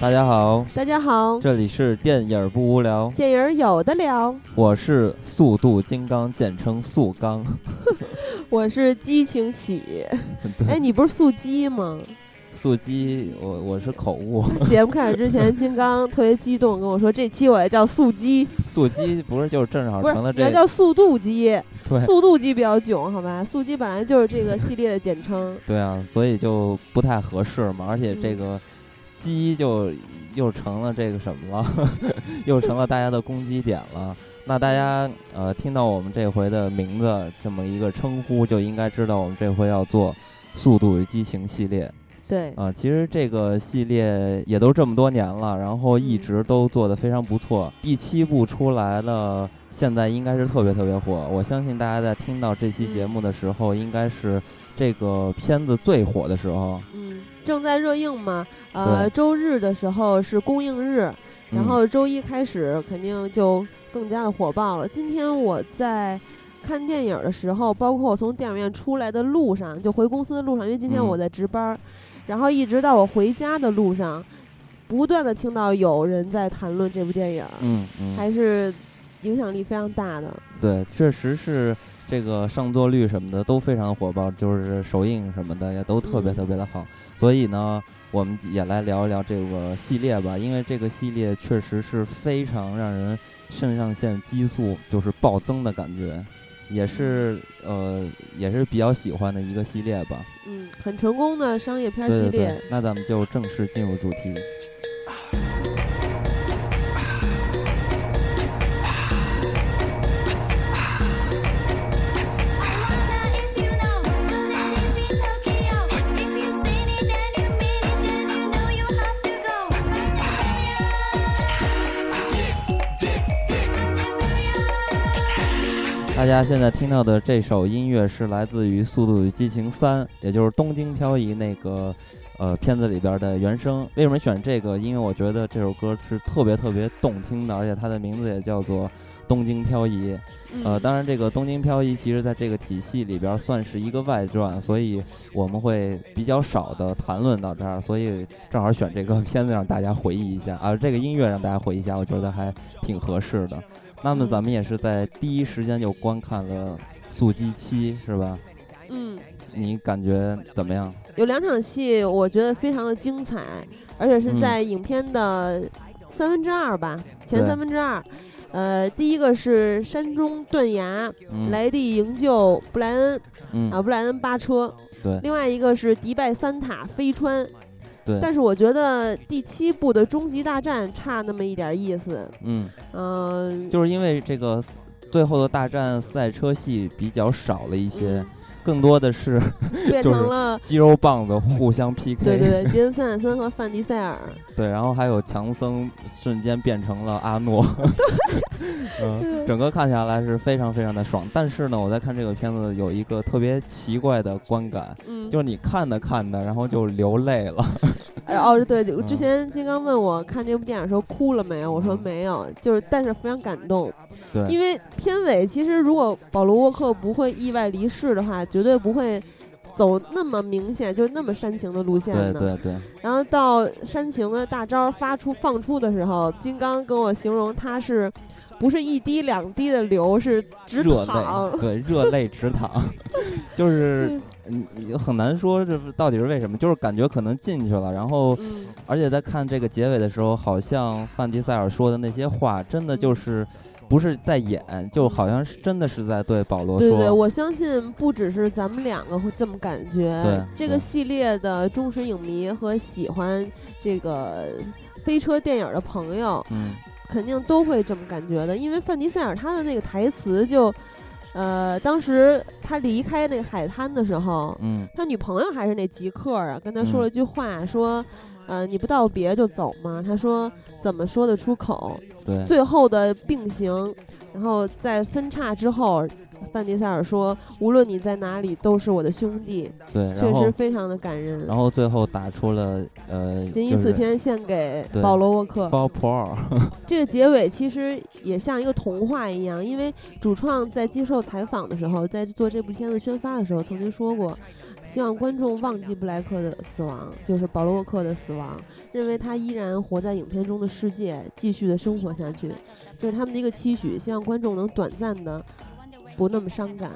大家好，大家好，这里是电影不无聊，电影有的聊。我是速度金刚，简称速刚。我是激情喜。对哎，你不是速激吗？速激，我我是口误。节目开始之前，金刚特别激动跟我说，这期我要叫速激，速激不是就是正好成了这你要叫速度激，对速度激比较囧，好吧？速激本来就是这个系列的简称。对啊，所以就不太合适嘛。而且这嗯个鸡就又成了这个什么了，又成了大家的攻击点了。那大家呃听到我们这回的名字这么一个称呼，就应该知道我们这回要做《速度与激情》系列。对，啊，其实这个系列也都这么多年了，然后一嗯直都做得非常不错。第七部出来了，现在应该是特别特别火。我相信大家在听到这期节目的时候，应该是这个片子最火的时候。嗯，正在热映嘛。呃，周日的时候是公映日，然嗯后周一开始肯定就更加的火爆了。今天我在看电影的时候，包括我从电影院出来的路上，就回公司的路上，因为今天嗯我在值班儿，然后一直到我回家的路上，不断的听到有人在谈论这部电影，嗯嗯，还是影响力非常大的。对，确实是这个上座率什么的都非常火爆，就是首映什么的也都特别嗯特别的好。所以呢，我们也来聊一聊这个系列吧，因为这个系列确实是非常让人肾上腺激素就是暴增的感觉，也是呃也是比较喜欢的一个系列吧。嗯，很成功的商业片儿对对系列。对，那咱们就正式进入主题。大家现在听到的这首音乐是来自于《速度与激情三》，也就是《东京漂移》那个呃片子里边的原声。为什么选这个？因为我觉得这首歌是特别特别动听的，而且它的名字也叫做《东京漂移》。呃，嗯当然，这个《东京漂移》其实在这个体系里边算是一个外传，所以我们会比较少的谈论到这儿，所以正好选这个片子让大家回忆一下啊，这个音乐让大家回忆一下，我觉得还挺合适的。那么嗯咱们也是在第一时间就观看了《速激七》，是吧？嗯，你感觉怎么样？有两场戏，我觉得非常的精彩，而且是嗯在影片的三分之二吧，前三分之二。呃，第一个是山中断崖，嗯，莱蒂营救布莱恩嗯，啊，布莱恩扒车；对另外一个是迪拜三塔飞穿。对，但是我觉得第七部的终极大战差那么一点意思，嗯，嗯、就是因为这个最后的大战赛车戏比较少了一些，嗯更多的是 变就是成了。肌肉棒子互相 PK。对对对，杰森·斯坦森和范迪塞尔，对，然后还有强森瞬间变成了阿诺，嗯，整个看下来是非常非常的爽。但是呢，我在看这个片子有一个特别奇怪的观感，嗯，就是你看着看着，然后就流泪了。哎哦，对，嗯之前金刚问我看这部电影的时候哭了没有，我说嗯没有，就是但是非常感动，对，因为片尾其实如果保罗沃克不会意外离世的话，绝对不会走那么明显，就那么煽情的路线对的。对对，然后到煽情的大招发出放出的时候，金刚跟我形容他是。不是一滴两滴的流，是直热淌泪，。对，热泪直淌，就是嗯很难说这到底是为什么，就是感觉可能进去了，然后嗯，而且在看这个结尾的时候，好像范迪塞尔说的那些话，真的就是不是在演，就好像是真的是在对保罗说。对对，我相信不只是咱们两个会这么感觉。这个系列的忠实影迷和喜欢这个飞车电影的朋友，嗯肯定都会这么感觉的。因为范迪塞尔他的那个台词就，呃，当时他离开那个海滩的时候，嗯他女朋友还是那极客啊，跟他说嗯了句话，说。呃，你不道别就走吗？他说怎么说得出口？对最后的并行，然后在分叉之后，范迪塞尔说：“无论你在哪里，都是我的兄弟。对，”确实非常的感人。然后最后打出了呃，仅以此篇献给保罗沃克。Paul，这个结尾其实也像一个童话一样，因为主创在接受采访的时候，在做这部片子宣发的时候曾经说过，希望观众忘记布莱克的死亡，就是保罗沃克的死亡，认为他依然活在影片中的世界，继续的生活下去，这是他们的一个期许，希望观众能短暂的不那么伤感。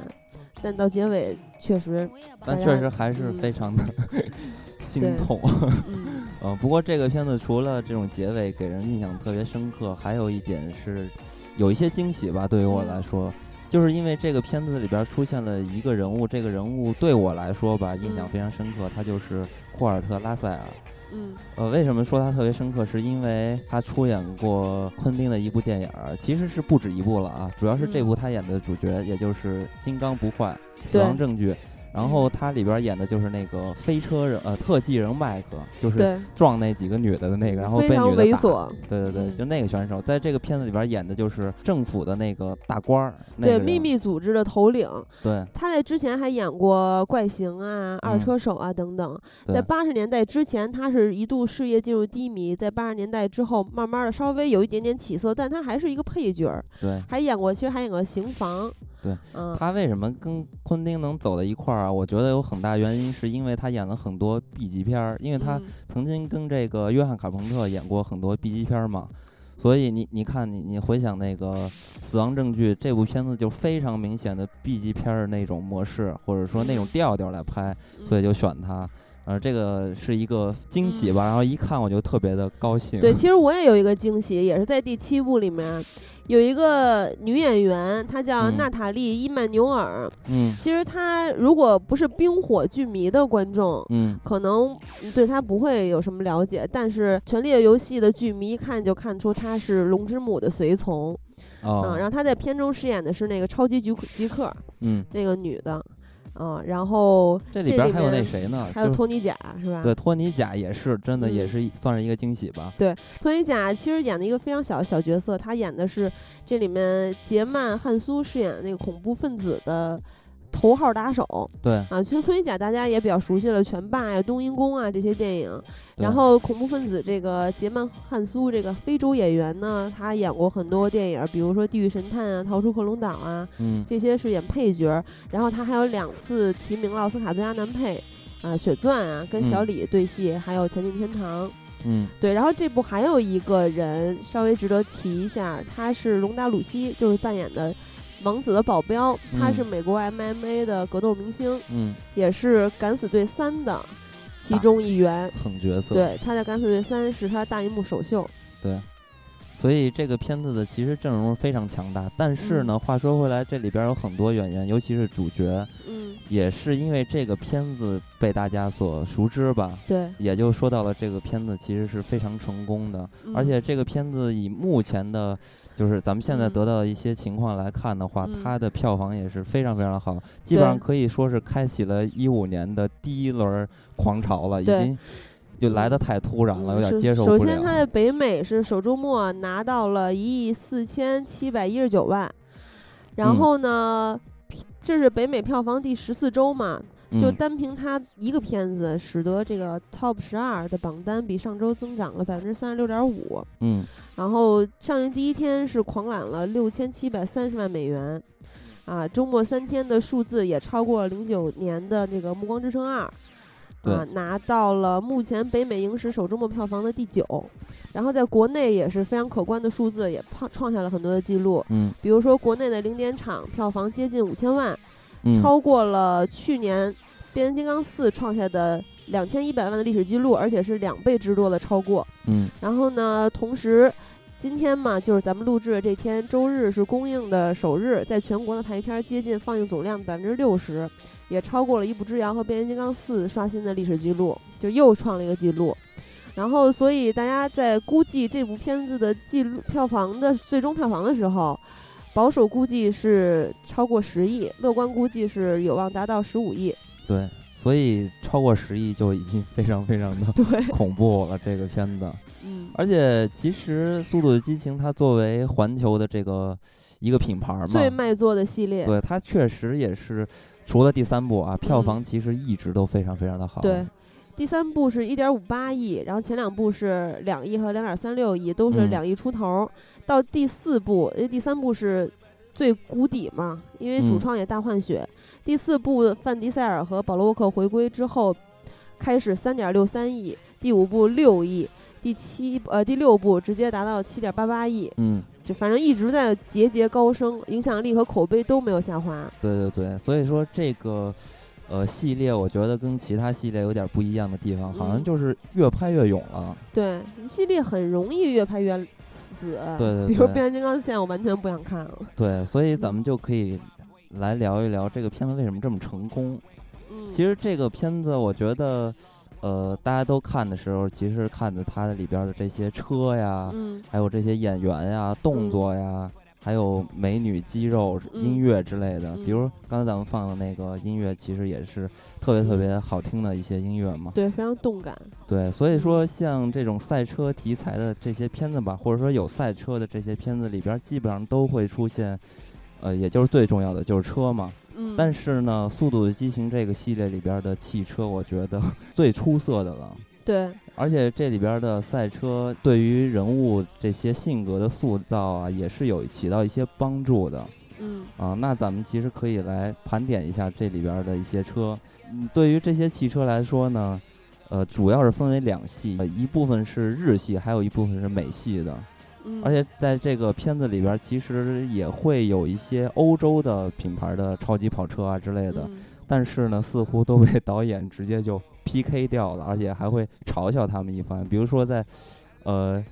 但到结尾确实，但确实还是非常的 心痛。嗯，呃，不过这个片子除了这种结尾给人印象特别深刻，还有一点是有一些惊喜吧。对于我来说，就是因为这个片子里边出现了一个人物，这个人物对我来说吧，印象非常深刻，他就是霍尔特·拉塞尔。嗯，呃，为什么说他特别深刻？是因为他出演过昆汀的一部电影，其实是不止一部了啊。主要是这部他演的主角，也就是《金刚不坏》《死亡证据》。然后他里边演的就是那个飞车人，呃，特技人麦克，就是撞那几个女的的那个，然后被女的打。对对对，就那个选手，在这个片子里边演的就是政府的那个大官儿，对秘密组织的头领。对，他在之前还演过怪形啊、二车手啊等等。在八十年代之前，他是一度事业进入低迷，在八十年代之后，慢慢的稍微有一点点起色，但他还是一个配角。对，还演过，其实还演过刑房。对，他为什么跟昆汀能走到一块儿啊？我觉得有很大原因是因为他演了很多 B 级片儿，因为他曾经跟这个约翰卡彭特演过很多 B 级片儿嘛，所以你你看你你回想那个《死亡证据》这部片子就非常明显的 B 级片儿那种模式或者说那种调调来拍，所以就选他，呃，这个是一个惊喜吧。然后一看我就特别的高兴。对，其实我也有一个惊喜，也是在第七部里面。有一个女演员，她叫娜塔莉·伊曼纽尔。嗯，其实她如果不是冰火剧迷的观众，嗯，可能对她不会有什么了解。但是《权力的游戏》的剧迷一看就看出她是龙之母的随从。哦，然后她在片中饰演的是那个超级局吉克，嗯，那个女的。嗯，然后这里边还有那谁呢？还有托尼贾是吧？对，托尼贾也是真的，也是算是一个惊喜吧。对，托尼贾其实演的一个非常小的小角色，他演的是这里面杰曼汉苏饰演的那个恐怖分子的。头号打手，对啊，其实托尼贾大家也比较熟悉了，《拳霸》呀、《冬阴功》啊这些电影。然后恐怖分子这个杰曼汉苏这个非洲演员呢，他演过很多电影，比如说《地狱神探》啊、《逃出克隆岛》啊，嗯，这些是演配角。然后他还有两次提名了奥斯卡最佳男配，啊，《血钻》啊，跟小李对戏，还有《前进天堂》。嗯，对。然后这部还有一个人稍微值得提一下，他是隆达·鲁西，就是扮演的。王子的保镖，他是美国 MMA 的格斗明星，嗯，也是《敢死队三》的其中一员，狠角色。对，他在《敢死队三》是他大银幕首秀。对，所以这个片子的其实阵容非常强大。但是呢，话说回来，这里边有很多演员，尤其是主角，嗯，也是因为这个片子被大家所熟知吧。对，也就说到了这个片子其实是非常成功的，而且这个片子以目前的。就是咱们现在得到的一些情况来看的话，它的票房也是非常非常好，基本上可以说是开启了一五年的第一轮狂潮了，已经就来的太突然了，有点接受不了。首先，他在北美是首周末拿到了一亿四千七百一十九万，然后呢，这是北美票房第十四周嘛。就单凭他一个片子，使得这个 Top 十二的榜单比上周增长了百分之三十六点五。嗯，然后上映第一天是狂揽了六千七百三十万美元，啊，周末三天的数字也超过了零九年的这个《暮光之城二》，啊，拿到了目前北美影史首周末票房的第九。然后在国内也是非常可观的数字，也创创下了很多的记录。嗯，比如说国内的零点场票房接近五千万。超过了去年《变形金刚四》创下的两千一百万的历史记录，而且是两倍之多的超过。嗯，然后呢，同时今天嘛，就是咱们录制的这天，周日是公映的首日，在全国的排片接近放映总量百分之六十，也超过了《一步之遥》和《变形金刚四》刷新的历史记录，就又创了一个记录。然后，所以大家在估计这部片子的记录票房的最终票房的时候。保守估计是超过十亿，乐观估计是有望达到十五亿。对，所以超过十亿就已经非常非常的 对恐怖了。这个片子，嗯，而且其实《速度与激情》它作为环球的这个一个品牌嘛，最卖座的系列，对它确实也是除了第三部啊，票房其实一直都非常非常的好。对。第三部是一点五八亿，然后前两部是两亿和两点三六亿，都是两亿出头。到第四部，因为第三部是最谷底嘛，因为主嗯创也大换血。第四部范迪塞尔和保罗沃克回归之后，开始三点六三亿，第五部六亿，第七呃第六部直接达到七点八八亿，嗯，就反正一直在节节高升，影响力和口碑都没有下滑。对对对，所以说这个呃系列，我觉得跟其他系列有点不一样的地方，好像嗯就是越拍越勇了。对，系列很容易越拍越死。对对比如变形金刚，现在我完全不想看了。对，所以咱们就可以来聊一聊这个片子为什么这么成功。嗯，其实这个片子，我觉得，呃，大家都看的时候，其实看的它里边的这些车呀，嗯还有这些演员呀、动嗯作呀，还有美女、肌肉、音嗯乐之类的。嗯比如刚才咱们放的那个音乐，其实也是特别特别好听的一些音乐嘛。对，非常动感。对，所以说像这种赛车题材的这些片子吧，或者说有赛车的这些片子里边，基本上都会出现，呃，也就是最重要的就是车嘛。嗯，但是呢，《速度与激情》这个系列里边的汽车，我觉得 最出色的了。对，而且这里边的赛车对于人物这些性格的塑造啊，也是有起到一些帮助的嗯啊。那咱们其实可以来盘点一下这里边的一些车。嗯，对于这些汽车来说呢，呃，主要是分为两系，呃一部分是日系，还有一部分是美系的。嗯，而且在这个片子里边，其实也会有一些欧洲的品牌的超级跑车啊之类的。嗯但是呢，似乎都被导演直接就 PK 掉了，而且还会嘲笑他们一番。比如说在，呃，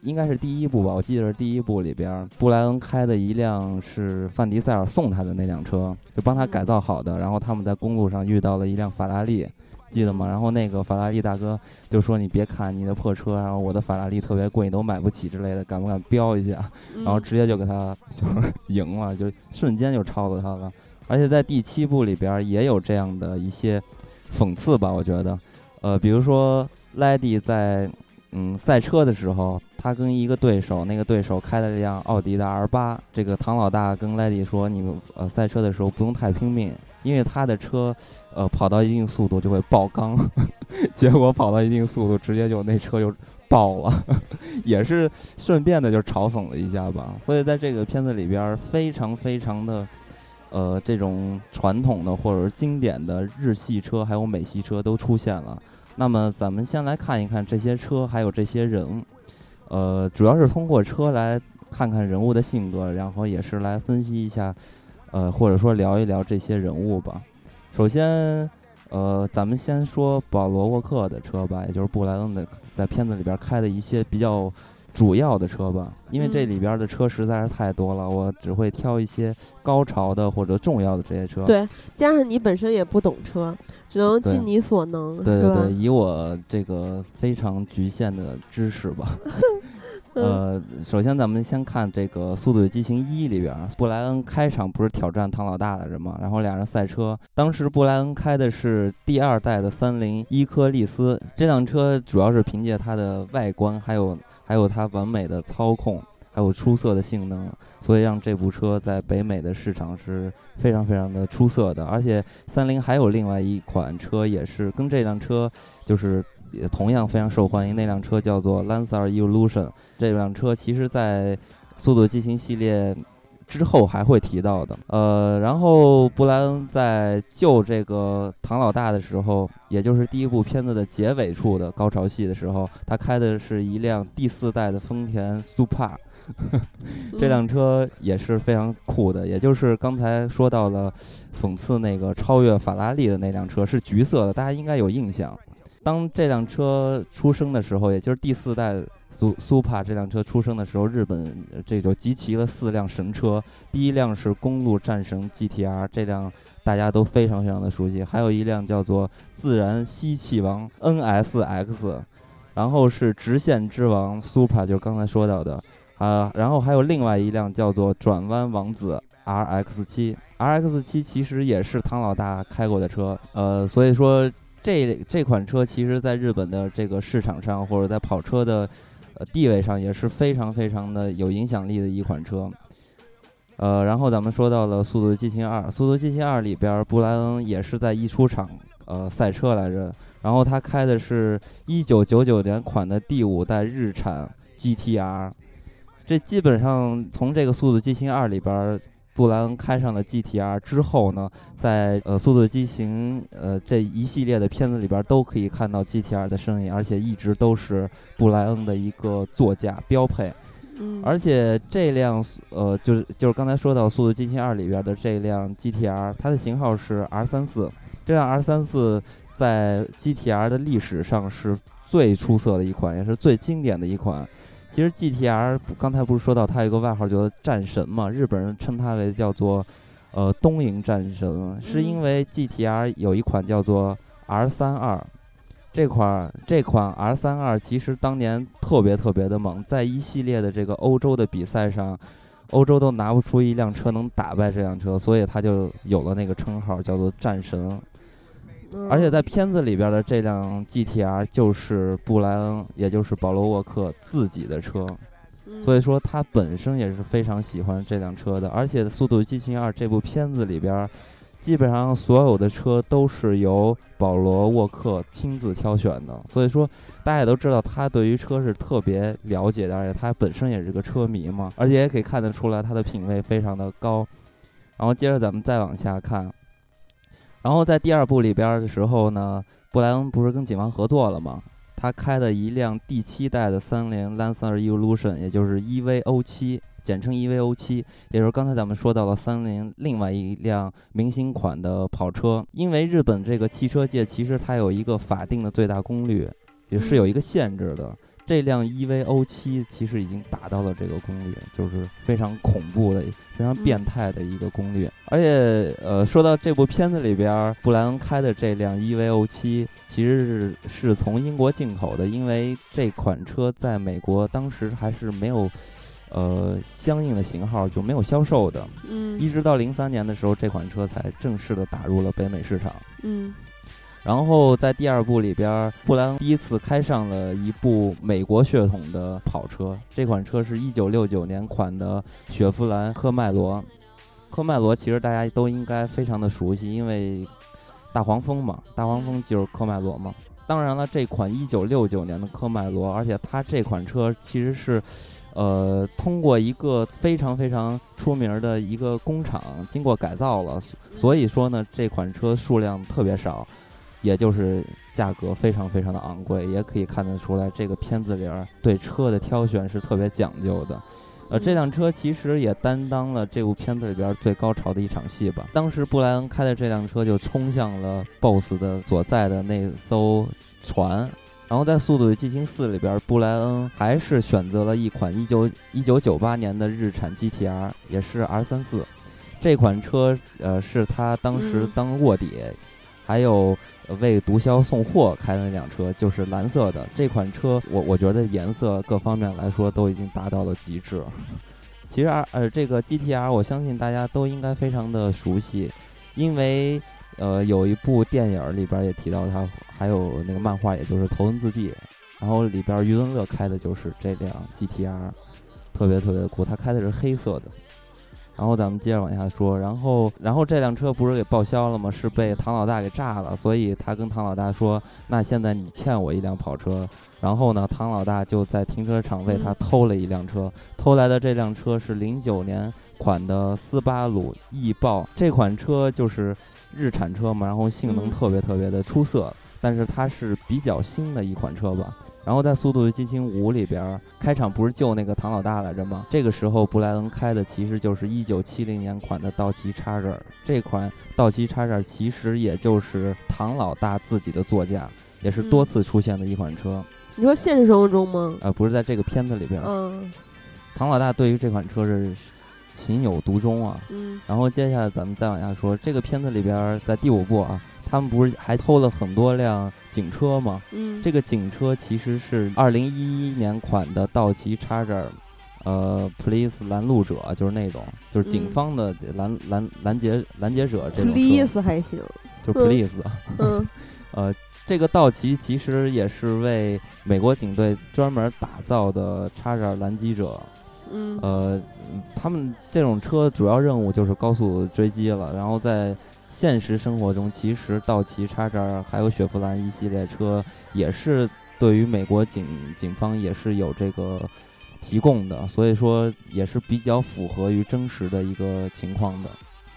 应该是第一部吧，我记得是第一部里边，布莱恩开的一辆是范迪塞尔送他的那辆车，就帮他改造好的。然后他们在公路上遇到了一辆法拉利，记得吗？然后那个法拉利大哥就说：“你别看你的破车，然后我的法拉利特别贵，你都买不起之类的，敢不敢飙一下？”然后嗯直接就给他 就是赢了，就瞬间就超过他了。而且在第七部里边也有这样的一些讽刺吧，我觉得，呃，比如说莱迪在嗯赛车的时候，他跟一个对手，那个对手开了一辆奥迪的 R 八，这个唐老大跟莱迪说，你们呃赛车的时候不用太拼命，因为他的车呃跑到一定速度就会爆缸，结果跑到一定速度直接就那车就爆了，也是顺便的就嘲讽了一下吧。所以在这个片子里边，非常非常的，呃，这种传统的或者是经典的日系车还有美系车都出现了。那么咱们先来看一看这些车还有这些人，呃，主要是通过车来看看人物的性格，然后也是来分析一下，呃，或者说聊一聊这些人物吧。首先，呃，咱们先说保罗沃克的车吧，也就是布莱恩的在片子里边开的一些比较主要的车吧，因为这嗯里边的车实在是太多了，我只会挑一些高潮的或者重要的这些车。对，加上你本身也不懂车，只能尽你所能，对对对，？以我这个非常局限的知识吧，嗯呃，首先咱们先看这个《速度与激情一》里边，布莱恩开场不是挑战唐老大的人吗？然后俩人赛车，当时布莱恩开的是第二代的三菱伊科利斯，这辆车主要是凭借它的外观，还有还有它完美的操控，还有出色的性能，所以让这部车在北美的市场是非常非常的出色的。而且三菱还有另外一款车，也是跟这辆车就是也同样非常受欢迎，那辆车叫做 Lancer Evolution。这辆车其实在《速度激情》系列之后还会提到的。呃，然后布莱恩在救这个唐老大的时候，也就是第一部片子的结尾处的高潮戏的时候，他开的是一辆第四代的丰田 Super。这辆车也是非常酷的，也就是刚才说到了讽刺那个超越法拉利的那辆车是橘色的，大家应该有印象。当这辆车出生的时候，也就是第四代苏苏帕这辆车出生的时候，日本这就集齐了四辆神车。第一辆是公路战神 GTR，这辆大家都非常非常的熟悉。还有一辆叫做自然吸气王 NSX，然后是直线之王 Supra，就是刚才说到的啊。然后还有另外一辆叫做转弯王子 RX 七，RX 七其实也是唐老大开过的车，呃，所以说。这这款车其实在日本的这个市场上，或者在跑车的呃地位上也是非常非常的有影响力的一款车。呃，然后咱们说到了《速度与激情二》，《速度与激情二》里边，布莱恩也是在一出场呃赛车来着，然后他开的是一九九九年款的第五代日产 GTR。这基本上从这个《速度与激情二》里边布莱恩开上了 GTR 之后呢，在呃《速度与激情》呃这一系列的片子里边都可以看到 GTR 的身影，而且一直都是布莱恩的一个座驾标配。嗯，而且这辆呃就是就是刚才说到《速度与激情二》里边的这辆 GTR，它的型号是 R 三四。这辆 R 三四在 GTR 的历史上是最出色的一款，也是最经典的一款。其实 GTR 刚才不是说到它有个外号叫做战神嘛？日本人称它为叫做呃东瀛战神，是因为 GTR 有一款叫做 R 三二，这款这款 R 三二其实当年特别特别的猛，在一系列的这个欧洲的比赛上，欧洲都拿不出一辆车能打败这辆车，所以它就有了那个称号叫做战神。而且在片子里边的这辆 GTR 就是布莱恩，也就是保罗沃克自己的车，所以说他本身也是非常喜欢这辆车的。而且《速度与激情二》这部片子里边，基本上所有的车都是由保罗沃克亲自挑选的，所以说大家也都知道他对于车是特别了解的，而且他本身也是个车迷嘛，而且也可以看得出来他的品味非常的高。然后接着咱们再往下看。然后在第二部里边的时候呢，布莱恩不是跟警方合作了吗？他开的一辆第七代的三菱 Lancer Evolution，也就是 EVO 七，简称 EVO 七，也就是刚才咱们说到了三菱另外一辆明星款的跑车。因为日本这个汽车界其实它有一个法定的最大功率，也是有一个限制的。这辆 EVO 七其实已经达到了这个功率，就是非常恐怖的、非常变态的一个功率。而且，呃，说到这部片子里边，布莱恩开的这辆 EVO 七其实是是从英国进口的，因为这款车在美国当时还是没有，呃，相应的型号就没有销售的。嗯，一直到零三年的时候，这款车才正式的打入了北美市场。嗯。然后在第二部里边，布莱恩第一次开上了一部美国血统的跑车，这款车是一九六九年款的雪佛兰科迈罗。科迈罗其实大家都应该非常的熟悉，因为大黄蜂嘛，大黄蜂就是科迈罗嘛。当然了，这款一九六九年的科迈罗，而且它这款车其实是，呃，通过一个非常非常出名的一个工厂经过改造了，所以说呢，这款车数量特别少。也就是价格非常非常的昂贵，也可以看得出来，这个片子里边对车的挑选是特别讲究的。呃，这辆车其实也担当了这部片子里边最高潮的一场戏吧。当时布莱恩开的这辆车就冲向了 BOSS 的所在的那艘船，然后在《速度与激情四》里边，布莱恩还是选择了一款一九一九九八年的日产 GTR，也是 R 三四。这款车呃是他当时当卧底。还有为毒枭送货开的那辆车就是蓝色的这款车，我我觉得颜色各方面来说都已经达到了极致。其实呃这个 GTR 我相信大家都应该非常的熟悉，因为呃有一部电影里边也提到它，还有那个漫画也就是《头文字 D》，然后里边余文乐开的就是这辆 GTR，特别特别酷，他开的是黑色的。然后咱们接着往下说，然后，然后这辆车不是给报销了吗？是被唐老大给炸了，所以他跟唐老大说：“那现在你欠我一辆跑车。”然后呢，唐老大就在停车场为他偷了一辆车，偷来的这辆车是零九年款的斯巴鲁翼豹，这款车就是日产车嘛，然后性能特别特别的出色，但是它是比较新的一款车吧。然后在《速度与激情五》里边，开场不是救那个唐老大来着吗？这个时候布莱恩开的其实就是一九七零年款的道奇叉 r 这款道奇叉 r 其实也就是唐老大自己的座驾，也是多次出现的一款车。你说现实生活中吗？呃，不是在这个片子里边。嗯。唐老大对于这款车是情有独钟啊。嗯。然后接下来咱们再往下说，这个片子里边在第五部啊。他们不是还偷了很多辆警车吗？嗯，这个警车其实是二零一一年款的道奇叉这，呃，Police 拦路者就是那种，就是警方的拦拦拦截拦截者这种 Police 还行，就 Police。嗯，呃，这个道奇其实也是为美国警队专门打造的 Charger 拦击者。嗯，呃，他们这种车主要任务就是高速追击了，然后在。现实生活中，其实道奇叉叉还有雪佛兰一系列车，也是对于美国警警方也是有这个提供的，所以说也是比较符合于真实的一个情况的。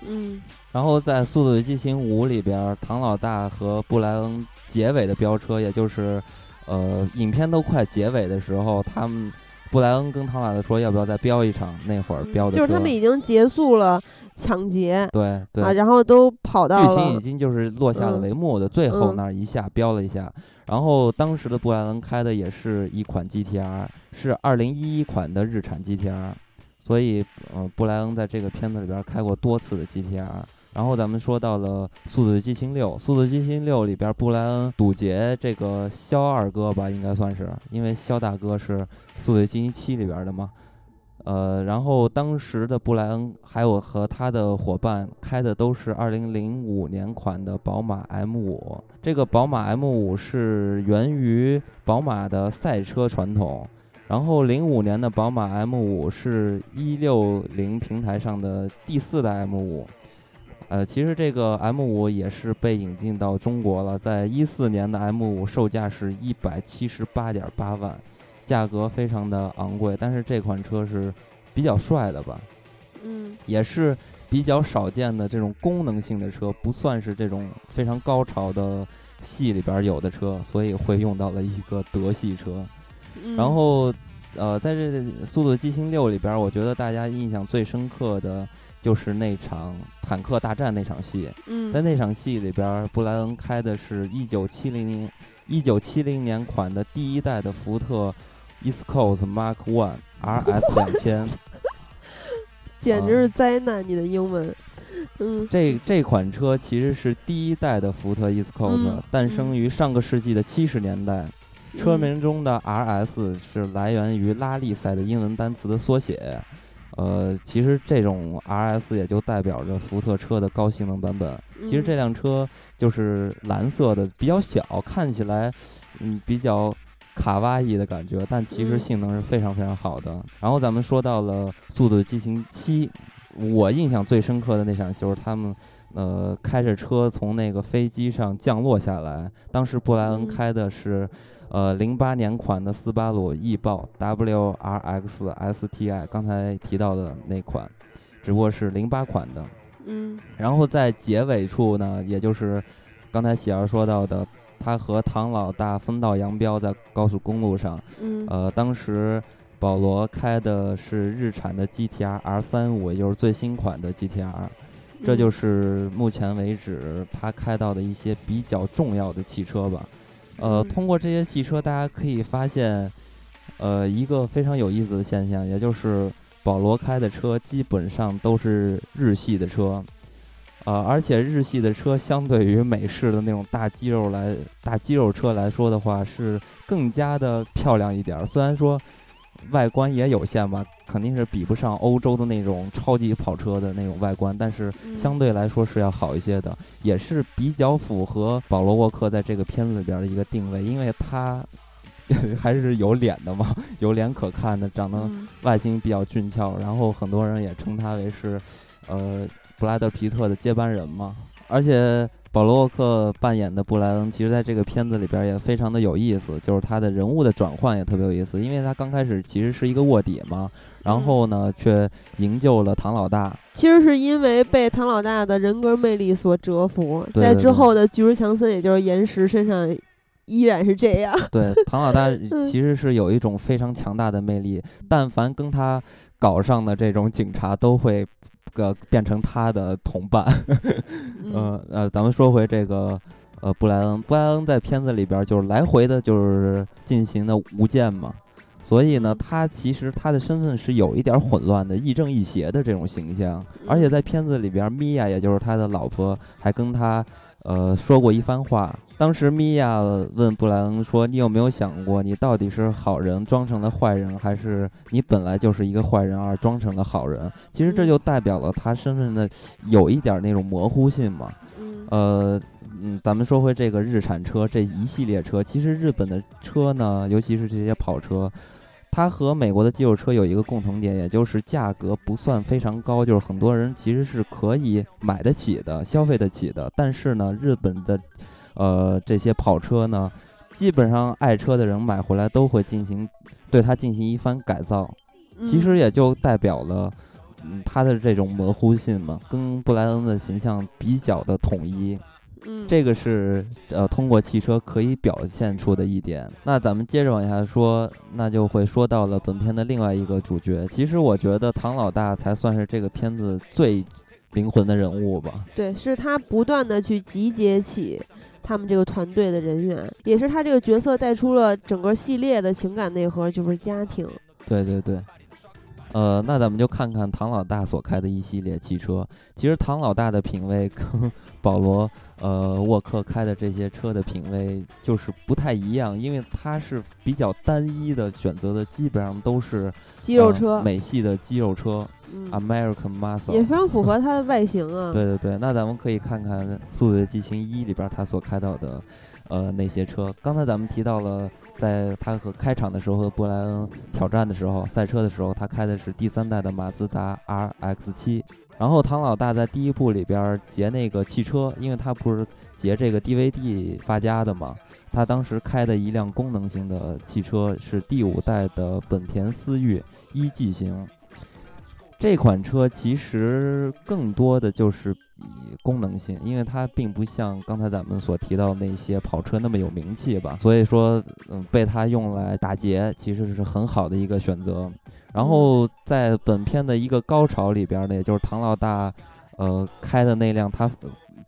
嗯，然后在《速度与激情五》里边，唐老大和布莱恩结尾的飙车，也就是呃，影片都快结尾的时候，他们布莱恩跟唐老大说要不要再飙一场，那会儿飙的就是他们已经结束了抢劫，对对啊，然后都跑到剧情已经就是落下了嗯帷幕的最后嗯那儿一下飙了一下，然后当时的布莱恩开的也是一款 GTR，是二零一一款的日产 GTR，所以呃布莱恩在这个片子里边开过多次的 GTR。然后咱们说到了《速度与激情六》，《速度与激情六》里边布莱恩堵截这个肖二哥吧，应该算是，因为肖大哥是《速度与激情七》里边的嘛。呃，然后当时的布莱恩还有和他的伙伴开的都是2005年款的宝马 M5。这个宝马 M5 是源于宝马的赛车传统，然后05年的宝马 M5 是160平台上的第四代 M5。呃，其实这个 M 五也是被引进到中国了，在一四年的 M 五售价是一百七十八点八万，价格非常的昂贵，但是这款车是比较帅的吧，嗯也是比较少见的这种功能性的车，不算是这种非常高潮的系里边有的车，所以会用到了一个德系车。嗯，然后，呃，在这《速度与激情六》里边，我觉得大家印象最深刻的就是那场坦克大战那场戏。嗯在那场戏里边，布莱恩开的是一九七零年一九七零年款的第一代的福特 East Coast Mark One RS 两千。简直是灾难，你的英文，嗯这这款车其实是第一代的福特 East Coast，、嗯诞生于上个世纪的七十年代。车嗯名中的 RS 是来源于拉力赛的英文单词的缩写。呃，其实这种 RS 也就代表着福特车的高性能版本。其实这嗯辆车就是蓝色的，比较小，看起来嗯比较卡哇伊的感觉，但其实嗯性能是非常非常好的。然后咱们说到了《速度与激情七》，我印象最深刻的那场就是他们。呃，开着车从那个飞机上降落下来，当时布莱恩嗯开的是，呃，零八年款的斯巴鲁翼豹 WRX STI，刚才提到的那款，只不过是零八款的。嗯然后在结尾处呢，也就是刚才喜儿说到的，他和唐老大分道扬镳在高速公路上。嗯呃，当时保罗开的是日产的 GTR R 三五，也就是最新款的 GTR。这就嗯是目前为止他开到的一些比较重要的汽车吧。呃，嗯通过这些汽车，大家可以发现，呃，一个非常有意思的现象，也就是保罗开的车基本上都是日系的车。呃，而且日系的车相对于美式的那种大肌肉来大肌肉车来说的话，是更加的漂亮一点儿。虽然说外观也有限吧，肯定是比不上欧洲的那种超级跑车的那种外观，但是嗯相对来说是要好一些的，也是比较符合保罗沃克在这个片子里边的一个定位，因为他 还是有脸的嘛，有脸可看的，长得嗯外形比较俊俏，然后很多人也称他为是，呃，布拉德皮特的接班人嘛。而且保罗沃克扮演的布莱恩，其实在这个片子里边也非常的有意思，就是他的人物的转换也特别有意思，因为他刚开始其实是一个卧底嘛，然后呢却营救了唐老大，其实是因为被唐老大的人格魅力所折服，在对对对之后的巨石强森，也就是岩石身上依然是这样。对，唐老大 其实是有一种非常强大的魅力，但凡跟他搞上的这种警察都会。个变成他的同伴，嗯。呃呃，咱们说回这个呃布莱恩，布莱恩在片子里边就是来回的，就是进行的无间嘛，所以呢，嗯他其实他的身份是有一点混乱的，亦正亦邪的这种形象，而且嗯。在片子里边，米娅也就是他的老婆，还跟他呃说过一番话。当时米娅问布莱恩说：“你有没有想过，你到底是好人装成了坏人，还是你本来就是一个坏人而装成了好人？”其实这嗯就代表了他身份的有一点那种模糊性嘛。嗯呃，嗯，咱们说回这个日产车这一系列车，其实日本的车呢，尤其是这些跑车，它和美国的肌肉车有一个共同点，也就是价格不算非常高，就是很多人其实是可以买得起的、消费得起的。但是呢，日本的呃这些跑车呢，基本上爱车的人买回来都会进行对它进行一番改造，其实也就代表了。嗯，它的这种模糊性嘛，跟布莱恩的形象比较的统一，嗯，这个是呃通过汽车可以表现出的一点。那咱们接着往下说，那就会说到了本片的另外一个主角。其实我觉得唐老大才算是这个片子最灵魂的人物吧。对，是他不断的去集结起他们这个团队的人员，也是他这个角色带出了整个系列的情感内核，就是家庭。对对对。呃，那咱们就看看唐老大所开的一系列汽车。其实唐老大的品味跟 保罗呃沃克开的这些车的品味就是不太一样，因为他是比较单一的选择的，基本上都是肌肉车，美系的肌肉车，American Muscle，也非常符合它的外形啊。对对对，那咱们可以看看《速度与激情一》里边他所开到的呃那些车。刚才咱们提到了。在他和开场的时候和布莱恩挑战的时候，赛车的时候，他开的是第三代的马自达 RX-7。然后唐老大在第一部里边截那个汽车，因为他不是截这个 DVD 发家的嘛，他当时开的一辆功能性的汽车是第五代的本田思域一 G 型。这款车其实更多的就是功能性，因为它并不像刚才咱们所提到那些跑车那么有名气吧，所以说，嗯，被它用来打劫其实是很好的一个选择。然后在本片的一个高潮里边呢，也就是唐老大，呃，开的那辆他。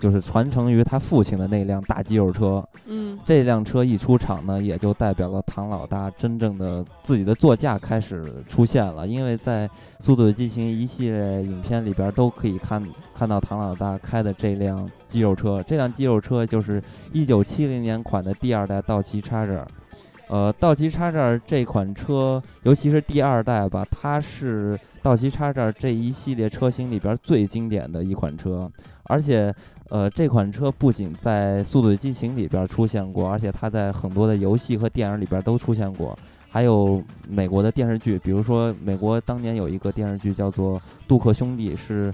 就是传承于他父亲的那辆大肌肉车，嗯，这辆车一出场呢，也就代表了唐老大真正的自己的座驾开始出现了。因为在《速度与激情》一系列影片里边都可以看看到唐老大开的这辆肌肉车。这辆肌肉车就是一九七零年款的第二代道奇 Charger，呃，道奇 Charger 这款车，尤其是第二代吧，它是道奇 Charger 这一系列车型里边最经典的一款车，而且。呃，这款车不仅在《速度与激情》里边出现过，而且它在很多的游戏和电影里边都出现过，还有美国的电视剧，比如说美国当年有一个电视剧叫做《杜克兄弟》，是，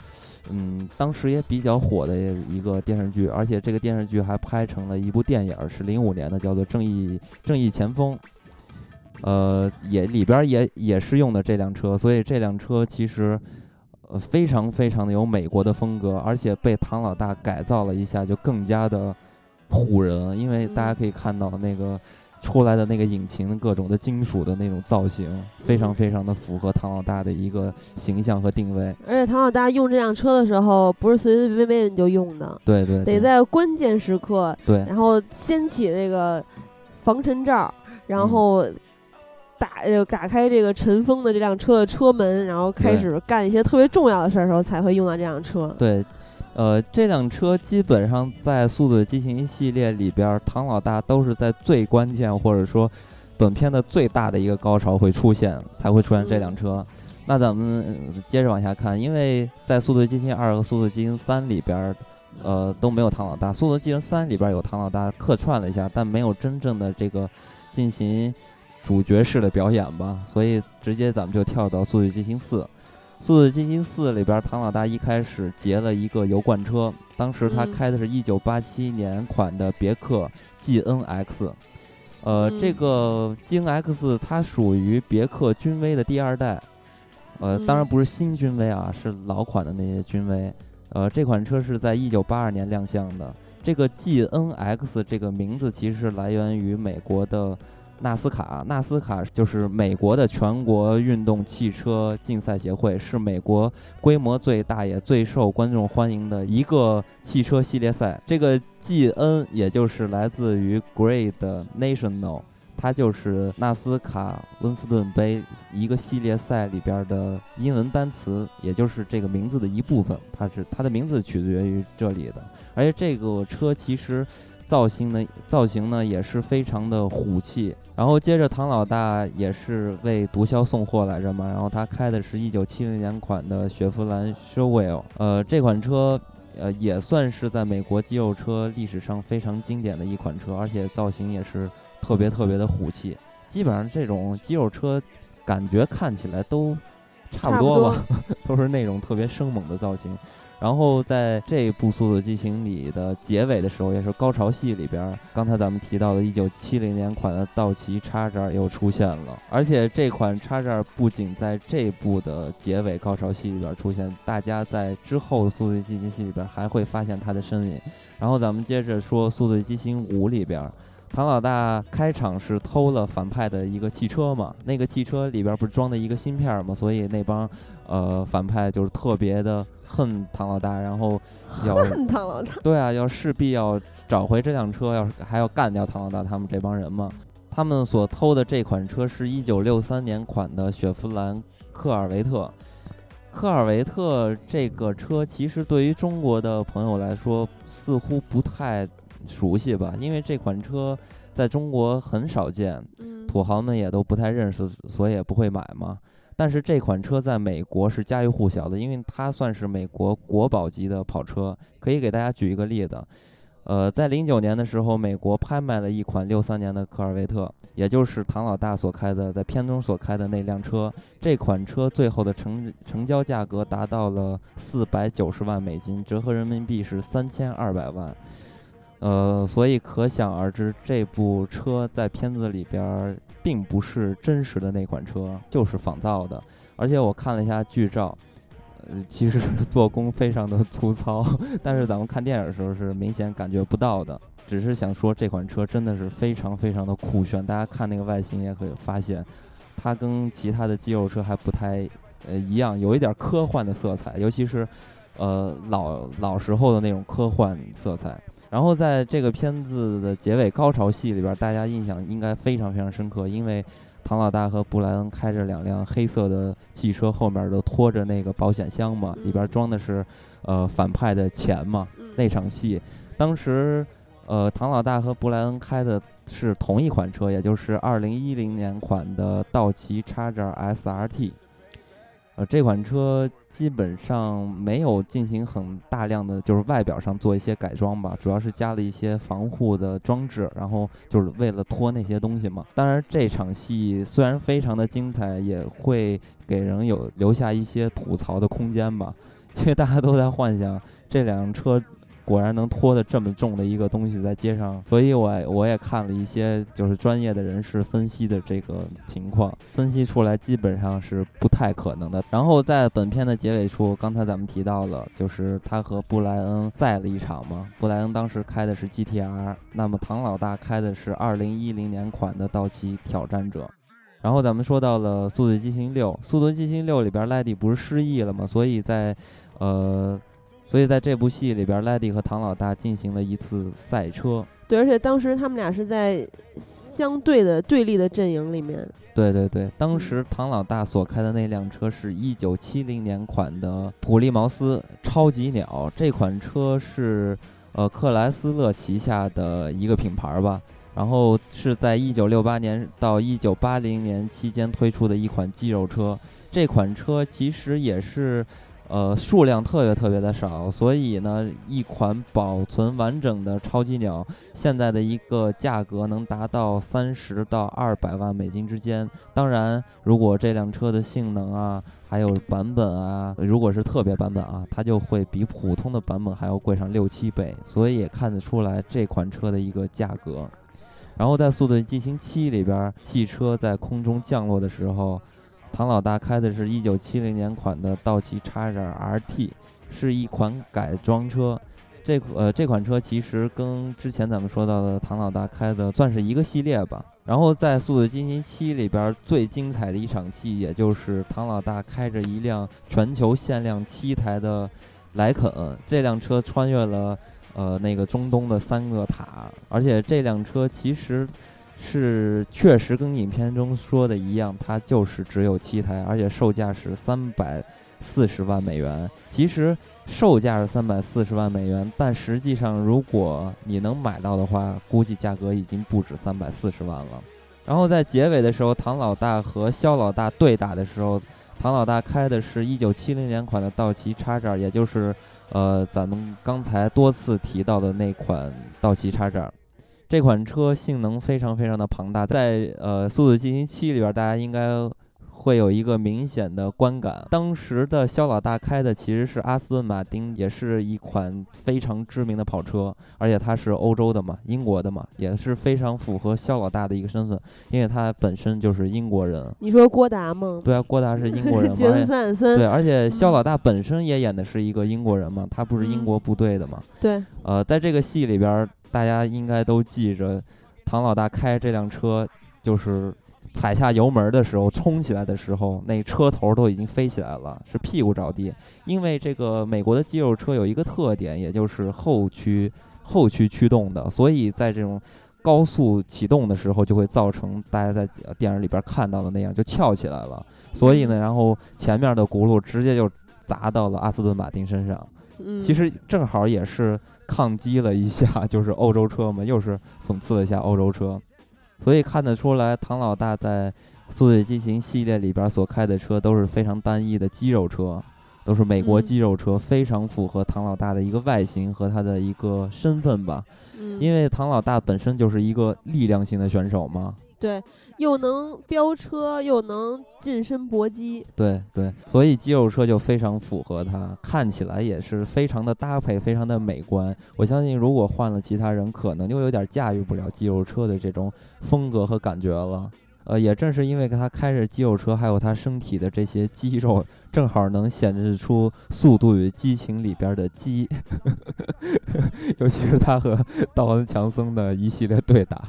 嗯，当时也比较火的一个电视剧，而且这个电视剧还拍成了一部电影，是零五年的，叫做《正义正义前锋》，呃，也里边也也是用的这辆车，所以这辆车其实。呃，非常非常的有美国的风格，而且被唐老大改造了一下，就更加的唬人。因为大家可以看到那个出来的那个引擎，各种的金属的那种造型，非常非常的符合唐老大的一个形象和定位。而且唐老大用这辆车的时候，不是随随便便就用的，对对，得在关键时刻，对，然后掀起那个防尘罩，然后。打就打开这个尘封的这辆车的车门，然后开始干一些特别重要的事儿的时候，才会用到这辆车。对，呃，这辆车基本上在《速度与激情》系列里边，唐老大都是在最关键或者说本片的最大的一个高潮会出现，才会出现这辆车。那咱们接着往下看，因为在《速度与激情二》和《速度与激情三》里边，呃，都没有唐老大，《速度与激情三》里边有唐老大客串了一下，但没有真正的这个进行。主角式的表演吧，所以直接咱们就跳到《速度与激情四》。《速度与激情四》里边，唐老大一开始劫了一个油罐车，当时他开的是一九八七年款的别克 GNX。呃，这个 GNX 它属于别克君威的第二代，呃，当然不是新君威啊，是老款的那些君威。呃，这款车是在一九八二年亮相的。这个 GNX 这个名字其实来源于美国的。纳斯卡，纳斯卡就是美国的全国运动汽车竞赛协会，是美国规模最大也最受观众欢迎的一个汽车系列赛。这个 G N 也就是来自于 Great National，它就是纳斯卡温斯顿杯一个系列赛里边的英文单词，也就是这个名字的一部分。它是它的名字取决于这里的，而且这个车其实。造型呢，造型呢也是非常的虎气。然后接着唐老大也是为毒枭送货来着嘛，然后他开的是一九七零年款的雪佛兰 Chevelle，呃，这款车呃也算是在美国肌肉车历史上非常经典的一款车，而且造型也是特别特别的虎气。基本上这种肌肉车感觉看起来都差不多吧，都是那种特别生猛的造型。然后在这部《速度与激情》里的结尾的时候，也是高潮戏里边，刚才咱们提到的1970年款的道奇叉扎又出现了。而且这款叉扎不仅在这部的结尾高潮戏里边出现，大家在之后《速度与激情》戏里边还会发现它的身影。然后咱们接着说《速度与激情五》里边。唐老大开场是偷了反派的一个汽车嘛？那个汽车里边不是装的一个芯片嘛？所以那帮呃反派就是特别的恨唐老大，然后要 恨唐老大。对啊，要势必要找回这辆车，要还要干掉唐老大他们这帮人嘛。他们所偷的这款车是一九六三年款的雪佛兰科尔维特。科尔维特这个车其实对于中国的朋友来说似乎不太。熟悉吧，因为这款车在中国很少见，土豪们也都不太认识，所以也不会买嘛。但是这款车在美国是家喻户晓的，因为它算是美国国宝级的跑车。可以给大家举一个例子，呃，在零九年的时候，美国拍卖了一款六三年的科尔维特，也就是唐老大所开的，在片中所开的那辆车。这款车最后的成成交价格达到了四百九十万美金，折合人民币是三千二百万。呃，所以可想而知，这部车在片子里边并不是真实的那款车，就是仿造的。而且我看了一下剧照，呃，其实做工非常的粗糙，但是咱们看电影的时候是明显感觉不到的。只是想说，这款车真的是非常非常的酷炫。大家看那个外形也可以发现，它跟其他的肌肉车还不太呃一样，有一点科幻的色彩，尤其是呃老老时候的那种科幻色彩。然后在这个片子的结尾高潮戏里边，大家印象应该非常非常深刻，因为唐老大和布莱恩开着两辆黑色的汽车，后面都拖着那个保险箱嘛，里边装的是呃反派的钱嘛。那场戏，当时呃唐老大和布莱恩开的是同一款车，也就是二零一零年款的道奇 Charger SRT。呃，这款车基本上没有进行很大量的，就是外表上做一些改装吧，主要是加了一些防护的装置，然后就是为了拖那些东西嘛。当然，这场戏虽然非常的精彩，也会给人有留下一些吐槽的空间吧，因为大家都在幻想这辆车。果然能拖的这么重的一个东西在街上，所以我我也看了一些就是专业的人士分析的这个情况，分析出来基本上是不太可能的。然后在本片的结尾处，刚才咱们提到了，就是他和布莱恩赛了一场嘛。布莱恩当时开的是 GTR，那么唐老大开的是2010年款的道奇挑战者。然后咱们说到了《速度与激情六》，《速度与激情六》里边莱迪不是失忆了吗？所以在呃。所以在这部戏里边，莱迪和唐老大进行了一次赛车。对，而且当时他们俩是在相对的对立的阵营里面。对对对，当时唐老大所开的那辆车是一九七零年款的普利茅斯超级鸟，这款车是呃克莱斯勒旗下的一个品牌吧。然后是在一九六八年到一九八零年期间推出的一款肌肉车。这款车其实也是。呃，数量特别特别的少，所以呢，一款保存完整的超级鸟，现在的一个价格能达到三十到二百万美金之间。当然，如果这辆车的性能啊，还有版本啊，如果是特别版本啊，它就会比普通的版本还要贵上六七倍。所以也看得出来这款车的一个价格。然后在《速度与激情七》里边，汽车在空中降落的时候。唐老大开的是一九七零年款的道奇叉点 RT，是一款改装车。这呃这款车其实跟之前咱们说到的唐老大开的算是一个系列吧。然后在《速度与激情七》里边最精彩的一场戏，也就是唐老大开着一辆全球限量七台的莱肯，这辆车穿越了呃那个中东的三个塔，而且这辆车其实。是确实跟影片中说的一样，它就是只有七台，而且售价是三百四十万美元。其实售价是三百四十万美元，但实际上如果你能买到的话，估计价格已经不止三百四十万了。然后在结尾的时候，唐老大和肖老大对打的时候，唐老大开的是一九七零年款的道奇叉扎，也就是呃咱们刚才多次提到的那款道奇叉扎。这款车性能非常非常的庞大，在呃《速度与激情七》里边，大家应该会有一个明显的观感。当时的肖老大开的其实是阿斯顿马丁，也是一款非常知名的跑车，而且它是欧洲的嘛，英国的嘛，也是非常符合肖老大的一个身份，因为他本身就是英国人。你说郭达吗？对啊，郭达是英国人嘛，杰森斯坦森。对，而且肖老大本身也演的是一个英国人嘛，他不是英国部队的嘛。对。呃，在这个戏里边，大家应该都记着，唐老大开这辆车就是。踩下油门的时候，冲起来的时候，那车头都已经飞起来了，是屁股着地。因为这个美国的肌肉车有一个特点，也就是后驱后驱驱动的，所以在这种高速启动的时候，就会造成大家在电影里边看到的那样，就翘起来了。所以呢，然后前面的轱辘直接就砸到了阿斯顿马丁身上。其实正好也是抗击了一下，就是欧洲车嘛，又是讽刺了一下欧洲车。所以看得出来，唐老大在《速度与激情》系列里边所开的车都是非常单一的肌肉车，都是美国肌肉车，非常符合唐老大的一个外形和他的一个身份吧。因为唐老大本身就是一个力量型的选手嘛。对，又能飙车，又能近身搏击。对对，所以肌肉车就非常符合他，看起来也是非常的搭配，非常的美观。我相信，如果换了其他人，可能就有点驾驭不了肌肉车的这种风格和感觉了。呃，也正是因为他开着肌肉车，还有他身体的这些肌肉，正好能显示出《速度与激情》里边的肌，尤其是他和 道恩·强森的一系列对打。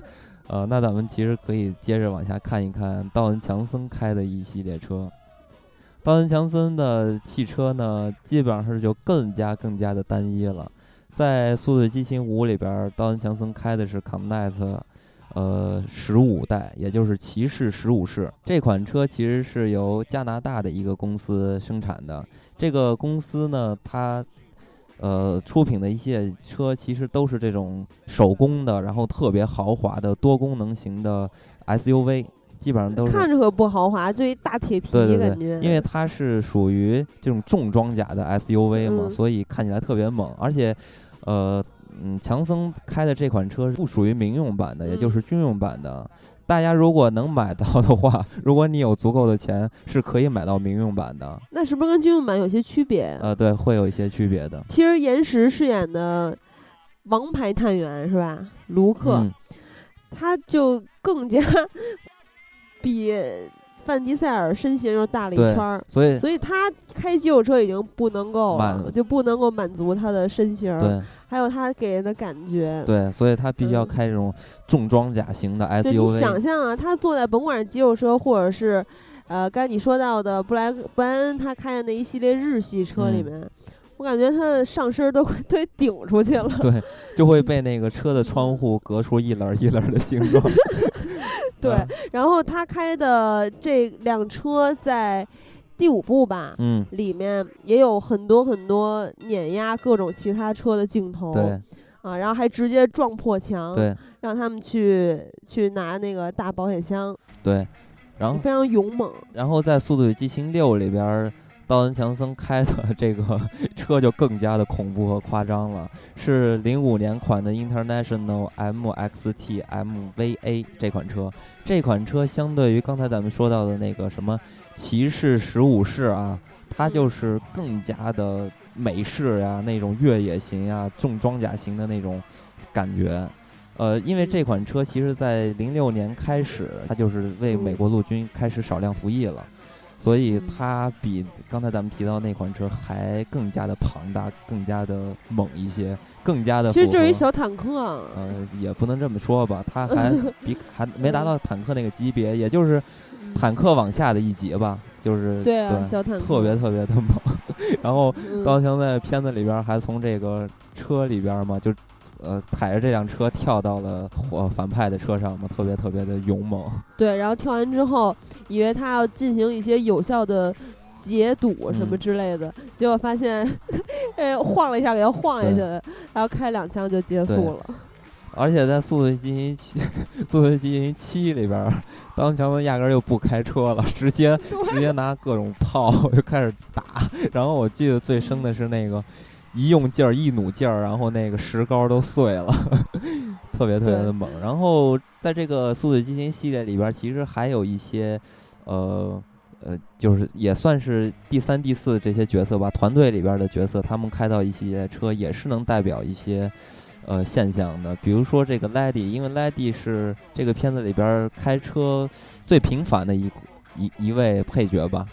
呃，那咱们其实可以接着往下看一看道恩·强森开的一系列车。道恩·强森的汽车呢，基本上是就更加更加的单一了。在《速度与激情五》里边，道恩·强森开的是 Connect，呃，十五代，也就是骑士十五式。这款车其实是由加拿大的一个公司生产的。这个公司呢，它呃，出品的一些车其实都是这种手工的，然后特别豪华的多功能型的 SUV，基本上都是看着可不豪华，就一大铁皮感觉。因为它是属于这种重装甲的 SUV 嘛，所以看起来特别猛。而且，呃，嗯，强森开的这款车不属于民用版的，也就是军用版的。大家如果能买到的话，如果你有足够的钱，是可以买到民用版的。那是不是跟军用版有些区别？呃，对，会有一些区别的。其实岩石饰演的王牌探员是吧？卢克，他就更加 比范迪塞尔身形又大了一圈儿，所以所以他开肌肉车已经不能够了就不能够满足他的身形。对。还有他给人的感觉，对，所以他必须要开这种重装甲型的 SUV。对，你想象啊，他坐在甭管是肌肉车，或者是，呃，刚才你说到的布莱布莱恩他开的那一系列日系车里面，我感觉他的上身都快都顶出去了。对，就会被那个车的窗户隔出一棱一棱的形状。对，然后他开的这辆车在。第五部吧，嗯，里面也有很多很多碾压各种其他车的镜头，对，啊，然后还直接撞破墙，对，让他们去去拿那个大保险箱，对，然后非常勇猛。然后在《速度与激情六》里边，道恩·强森开的这个车就更加的恐怖和夸张了，是零五年款的 International MXT MVA 这款车，这款车相对于刚才咱们说到的那个什么。骑士十五式啊，它就是更加的美式呀，那种越野型呀，重装甲型的那种感觉。呃，因为这款车其实在零六年开始，它就是为美国陆军开始少量服役了，所以它比刚才咱们提到那款车还更加的庞大，更加的猛一些，更加的。其实就是一小坦克。呃，也不能这么说吧，它还 比还没达到坦克那个级别，也就是。坦克往下的一级吧，就是对啊，小坦克特别特别的猛。然后高强在片子里边还从这个车里边嘛，就呃踩着这辆车跳到了火反派的车上嘛，特别特别的勇猛。对，然后跳完之后，以为他要进行一些有效的解堵什么之类的，结果发现，哎，晃了一下给他晃下去了，然后开两枪就结束了。而且在《速度与激情七》《速度与激情七》里边，当强森压根儿就不开车了，直接直接拿各种炮就开始打。然后我记得最深的是那个一用劲儿一努劲儿，然后那个石膏都碎了，特别特别的猛。然后在这个《速度与激情》系列里边，其实还有一些呃呃，就是也算是第三、第四这些角色吧，团队里边的角色，他们开到一些车也是能代表一些呃现象的。比如说这个 Lady，因为 Lady 是这个片子里边开车最频繁的一一一位配角吧，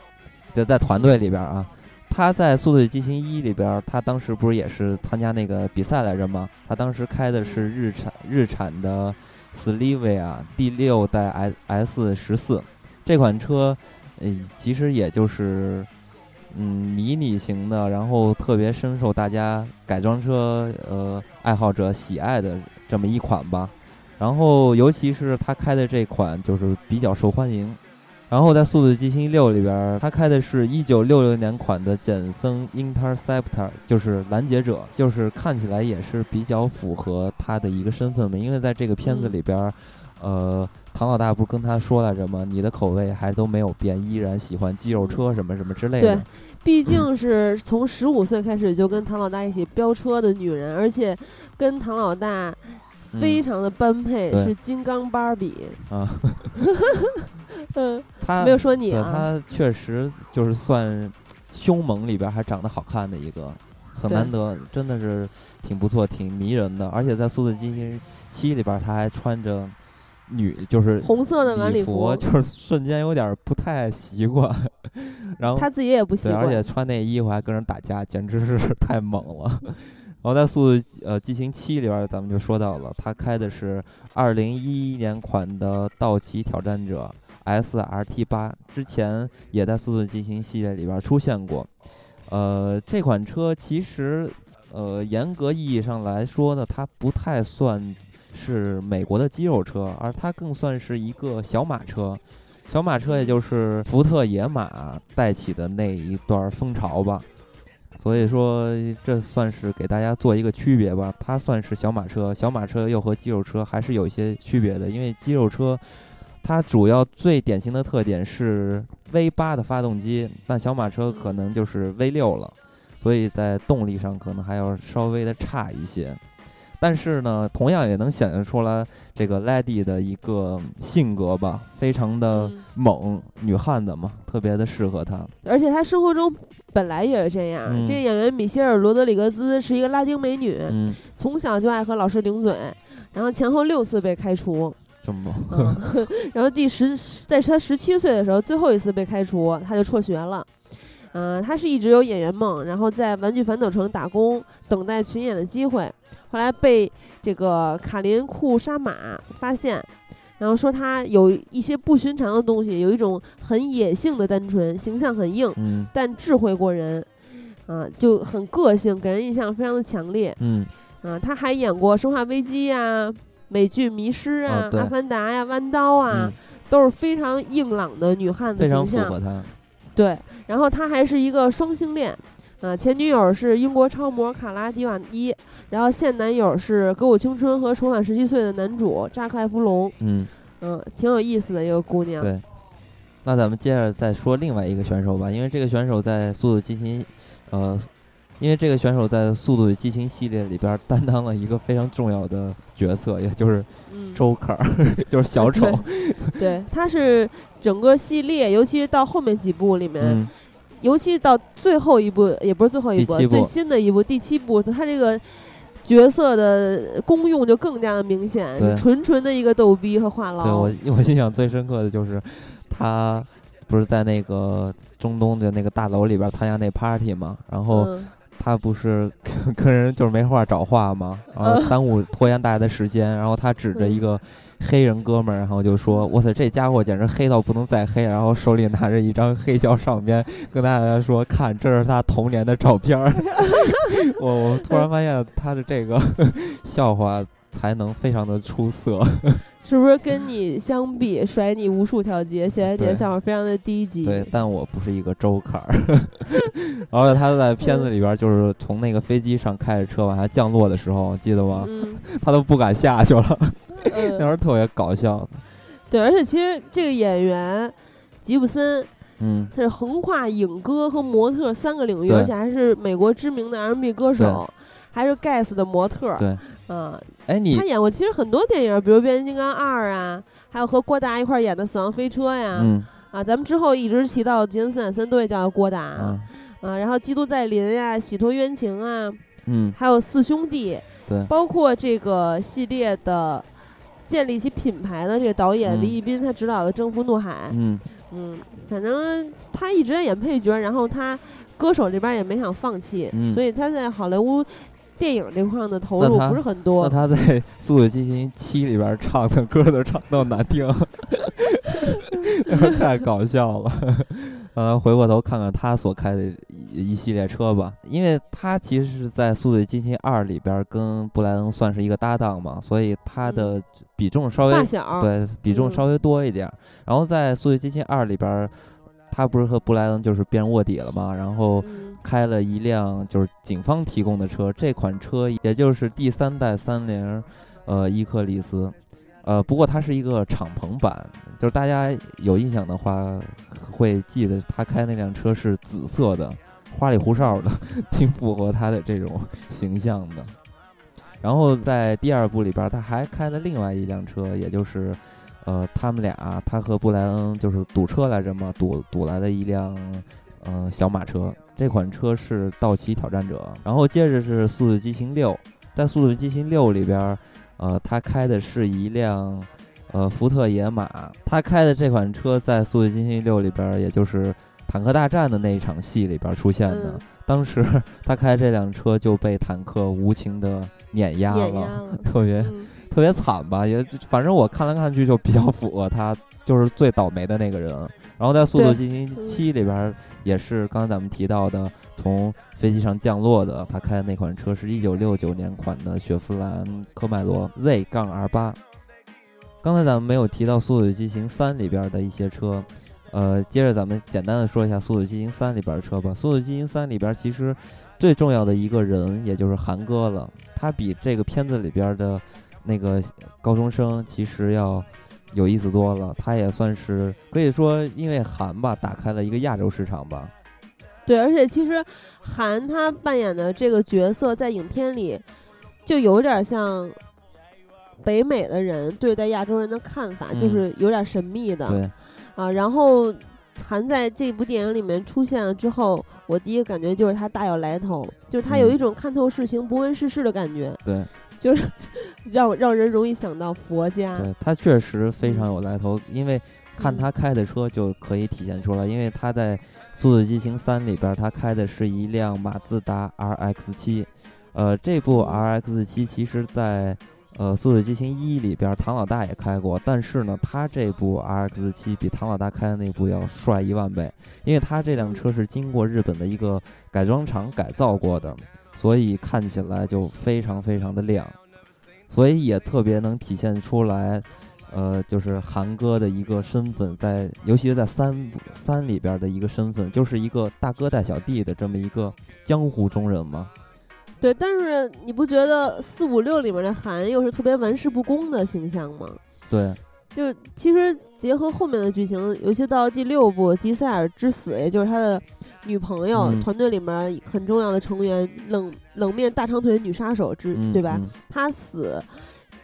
就在团队里边啊。他在《速度与激情一》里边，他当时不是也是参加那个比赛来着吗？他当时开的是日产日产的 Slivia 第六代 S S 十四这款车。呃，其实也就是，嗯，迷你型的，然后特别深受大家改装车呃爱好者喜爱的这么一款吧。然后，尤其是他开的这款就是比较受欢迎。然后在《速度与激情六》里边，他开的是一九六六年款的简森 Interceptor，就是拦截者，就是看起来也是比较符合他的一个身份嘛。因为在这个片子里边，呃。唐老大不是跟他说来着吗？你的口味还都没有变，依然喜欢肌肉车什么什么之类的。对，毕竟是从十五岁开始就跟唐老大一起飙车的女人，而且跟唐老大非常的般配，是金刚芭比啊。嗯，他没有说你啊。他确实就是算凶猛里边还长得好看的一个，很难得，真的是挺不错，挺迷人的。而且在《速度与激情七》里边，他还穿着。女就是红色的晚礼服，就是瞬间有点不太习惯。然后他自己也不习惯，而且穿那衣服还跟人打架，简直是 太猛了。然后在《速度呃激情七》里边，咱们就说到了，他开的是二零一一年款的道奇挑战者 S R T 八，之前也在《速度激情》系列里边出现过。呃，这款车其实呃严格意义上来说呢，它不太算。是美国的肌肉车，而它更算是一个小马车。小马车也就是福特野马带起的那一段风潮吧。所以说，这算是给大家做一个区别吧。它算是小马车，小马车又和肌肉车还是有一些区别的。因为肌肉车它主要最典型的特点是 V 八的发动机，但小马车可能就是 V 六了，所以在动力上可能还要稍微的差一些。但是呢，同样也能显现出来这个 Lady 的一个性格吧，非常的猛，女汉子嘛，特别的适合她。而且她生活中本来也是这样。这个演员米歇尔·罗德里格兹是一个拉丁美女，从小就爱和老师顶嘴，然后前后六次被开除。这么猛。然后第十，在她十七岁的时候，最后一次被开除，她就辍学了。嗯，他是一直有演员梦，然后在玩具反斗城打工，等待群演的机会。后来被这个卡林库沙马发现，然后说他有一些不寻常的东西，有一种很野性的单纯，形象很硬，但智慧过人，啊，就很个性，给人印象非常的强烈。嗯，啊，她还演过《生化危机》呀、美剧《迷失》啊、《阿凡达》呀、《弯刀》啊，都是非常硬朗的女汉子形象。对。然后他还是一个双性恋，呃，前女友是英国超模卡拉迪瓦伊，然后现男友是《歌舞青春》和《重返十七岁》的男主扎克·艾弗隆，嗯嗯，挺有意思的一个姑娘。对，那咱们接着再说另外一个选手吧，因为这个选手在《速度激情》，呃，因为这个选手在《速度与激情》系列里边担当了一个非常重要的角色，也就是周克，就是小丑。对，他是。整个系列，尤其是到后面几部里面，尤其到最后一部，也不是最后一部，最新的一部第七部，他这个角色的功用就更加的明显，纯纯的一个逗逼和话痨。对我，我印象最深刻的就是他不是在那个中东的那个大楼里边参加那 party 嘛，然后他不是 跟人就是没话找话嘛，然后耽误拖延大家的时间，然后他指着一个。黑人哥们儿，然后就说：“哇塞，这家伙简直黑到不能再黑！”然后手里拿着一张黑胶唱片，跟大家说：“ 看，这是他童年的照片。”我我突然发现他的这个笑话才能非常的出色，是不是？跟你相比，甩你无数条街，显得你的想法非常的低级。对，但我不是一个周坎儿。然后他在片子里边，就是从那个飞机上开着车往下降落的时候，记得吗？他都不敢下去了。那时候特别搞笑，对，而且其实这个演员吉布森，嗯，是横跨影歌和模特三个领域，而且还是美国知名的 R&B 歌手，还是 Guess 的模特，对，嗯，哎，你他演过其实很多电影，比如《变形金刚二》啊，还有和郭达一块演的《死亡飞车》呀，嗯，啊，咱们之后一直提到杰森斯坦森都会叫他郭达啊，啊，然后基督再临呀，洗脱冤情啊，嗯，还有四兄弟，对，包括这个系列的建立起品牌的这个导演嗯。李易斌，他执导的《征服怒海》，嗯，嗯，反正他一直在演配角，然后他歌手这边也没想放弃，嗯。所以他在好莱坞电影这块儿的投入不是很那多。他在《速度与激情七》里边唱的歌都唱到难听，太搞笑了。呃，回过头看看他所开的一一系列车吧，因为他其实是在《速度与激情二》里边跟布莱恩算是一个搭档嘛，所以他的比重稍微发小，对比重嗯稍微多一点儿。然后在《速度与激情二》里边儿，他不是和布莱恩就是变卧底了嘛，然后嗯开了一辆就是警方提供的车，这款车也就是第三代三菱，呃，伊克利斯，呃，不过它是一个敞篷版，就是大家有印象的话，会记得他开那辆车是紫色的，花里胡哨的，挺符合他的这种形象的。然后在第二部里边，他还开了另外一辆车，也就是，呃，他们俩，他和布莱恩就是堵车来着嘛，堵堵来的一辆，呃，小马车。这款车是道奇挑战者。然后接着是《速度与激情六》，在《速度与激情六》里边儿，呃，他开的是一辆，呃，福特野马。他开的这款车在《速度与激情六》里边儿，也就是坦克大战的那一场戏里边儿出现的。嗯当时他开这辆车就被坦克无情的碾压了，压了，特别嗯特别惨吧？也反正我看来看去就比较符合他，就是最倒霉的那个人。然后在《速度与激情七》里边儿也是刚才咱们提到的，从飞机上降落的，他开的那款车是一九六九年款的雪佛兰科迈罗 Z 杠 R 八。刚才咱们没有提到《速度与激情三》里边儿的一些车，呃，接着咱们简单的说一下《速度与激情三》里边儿的车吧。《速度与激情三》里边儿其实最重要的一个人，也就是韩哥了。他比这个片子里边儿的那个高中生其实要有意思多了。他也算是可以说，因为韩吧，打开了一个亚洲市场吧。对，而且其实韩他扮演的这个角色在影片里就有点像北美的人对待亚洲人的看法，就嗯是有点神秘的。对，啊，然后韩在这部电影里面出现了之后，我第一个感觉就是他大有来头，就是他有一嗯种看透事情、不问世事的感觉，对，就是 让让人容易想到佛家。对他确实非常有来头，因为看嗯他开的车就可以体现出来，因为他在《速度与激情三》里边儿，他开的是一辆马自达 RX 七，呃，这部嗯 RX 七其实在呃《速度与激情一》里边儿唐老大也开过，但是呢，他这部 RX 七比唐老大开的那部要帅一万倍，因为他这辆车是经过日本的一个改装厂改造过的，所以看起来就非常非常的亮，所以也特别能体现出来。呃，就是韩哥的一个身份在，尤其是在三三里边的一个身份，就是一个大哥带小弟的这么一个江湖中人嘛。对，但是你不觉得四五六里面的韩又是特别玩世不恭的形象吗？对，就其实结合后面的剧情，尤其到第六部吉赛尔之死，也就是他的女朋友，嗯团队里面很重要的成员，冷冷面大长腿女杀手之，嗯，对吧？她死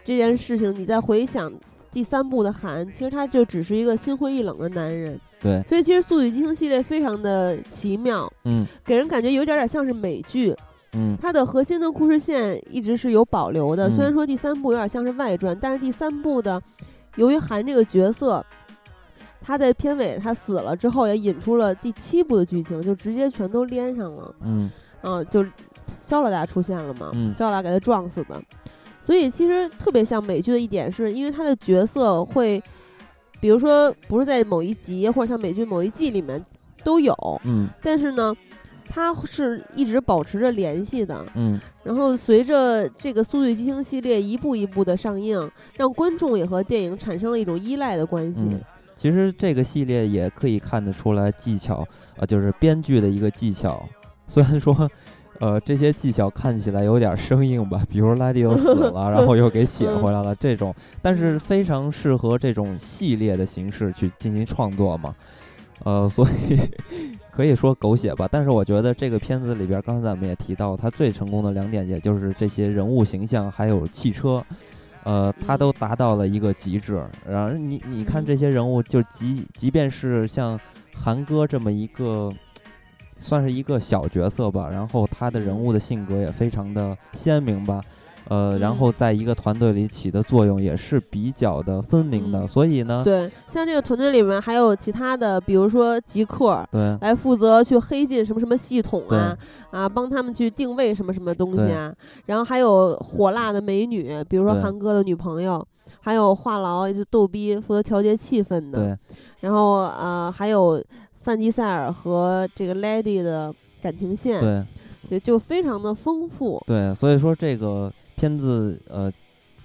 这件事情，你再回想第三部的韩，其实他就只是一个心灰意冷的男人。对，所以其实《速度与激情》系列非常的奇妙，嗯给人感觉有点点像是美剧。嗯它的核心的故事线一直是有保留的，嗯虽然说第三部有点像是外传，但是第三部的由于韩这个角色。他在片尾他死了之后，也引出了第七部的剧情，就直接全都连上了。嗯啊，就肖老大出现了嘛，嗯肖老大给他撞死的，所以其实特别像美剧的一点是，因为他的角色会，比如说不是在某一集或者像美剧某一季里面都有，嗯但是呢，他是一直保持着联系的。嗯然后随着这个《速度与激情》系列一步一步的上映，让观众也和电影产生了一种依赖的关系。嗯。其实这个系列也可以看得出来技巧啊、就是编剧的一个技巧。虽然说，呃，这些技巧看起来有点生硬吧，比如莱迪又死了，然后又给写回来了这种，但是非常适合这种系列的形式去进行创作嘛。呃，所以可以说狗血吧，但是我觉得这个片子里边，刚才咱们也提到，它最成功的两点，也就是这些人物形象还有汽车。呃，他都达到了一个极致。然后你你看这些人物，就即即便是像韩哥这么一个，算是一个小角色吧，然后他的人物的性格也非常的鲜明吧。呃，然后在一个团队里起的作用也是比较的分明的，所以呢，对，像这个团队里面还有其他的，比如说极客，对，来负责去黑进什么什么系统啊，啊，帮他们去定位什么什么东西啊，然后还有火辣的美女，比如说韩哥的女朋友，还有话痨就逗逼负责调节气氛的，对，然后呃，还有范迪塞尔和这个 Lady 的感情线，对，对，就非常的丰富，对，所以说这个。片子呃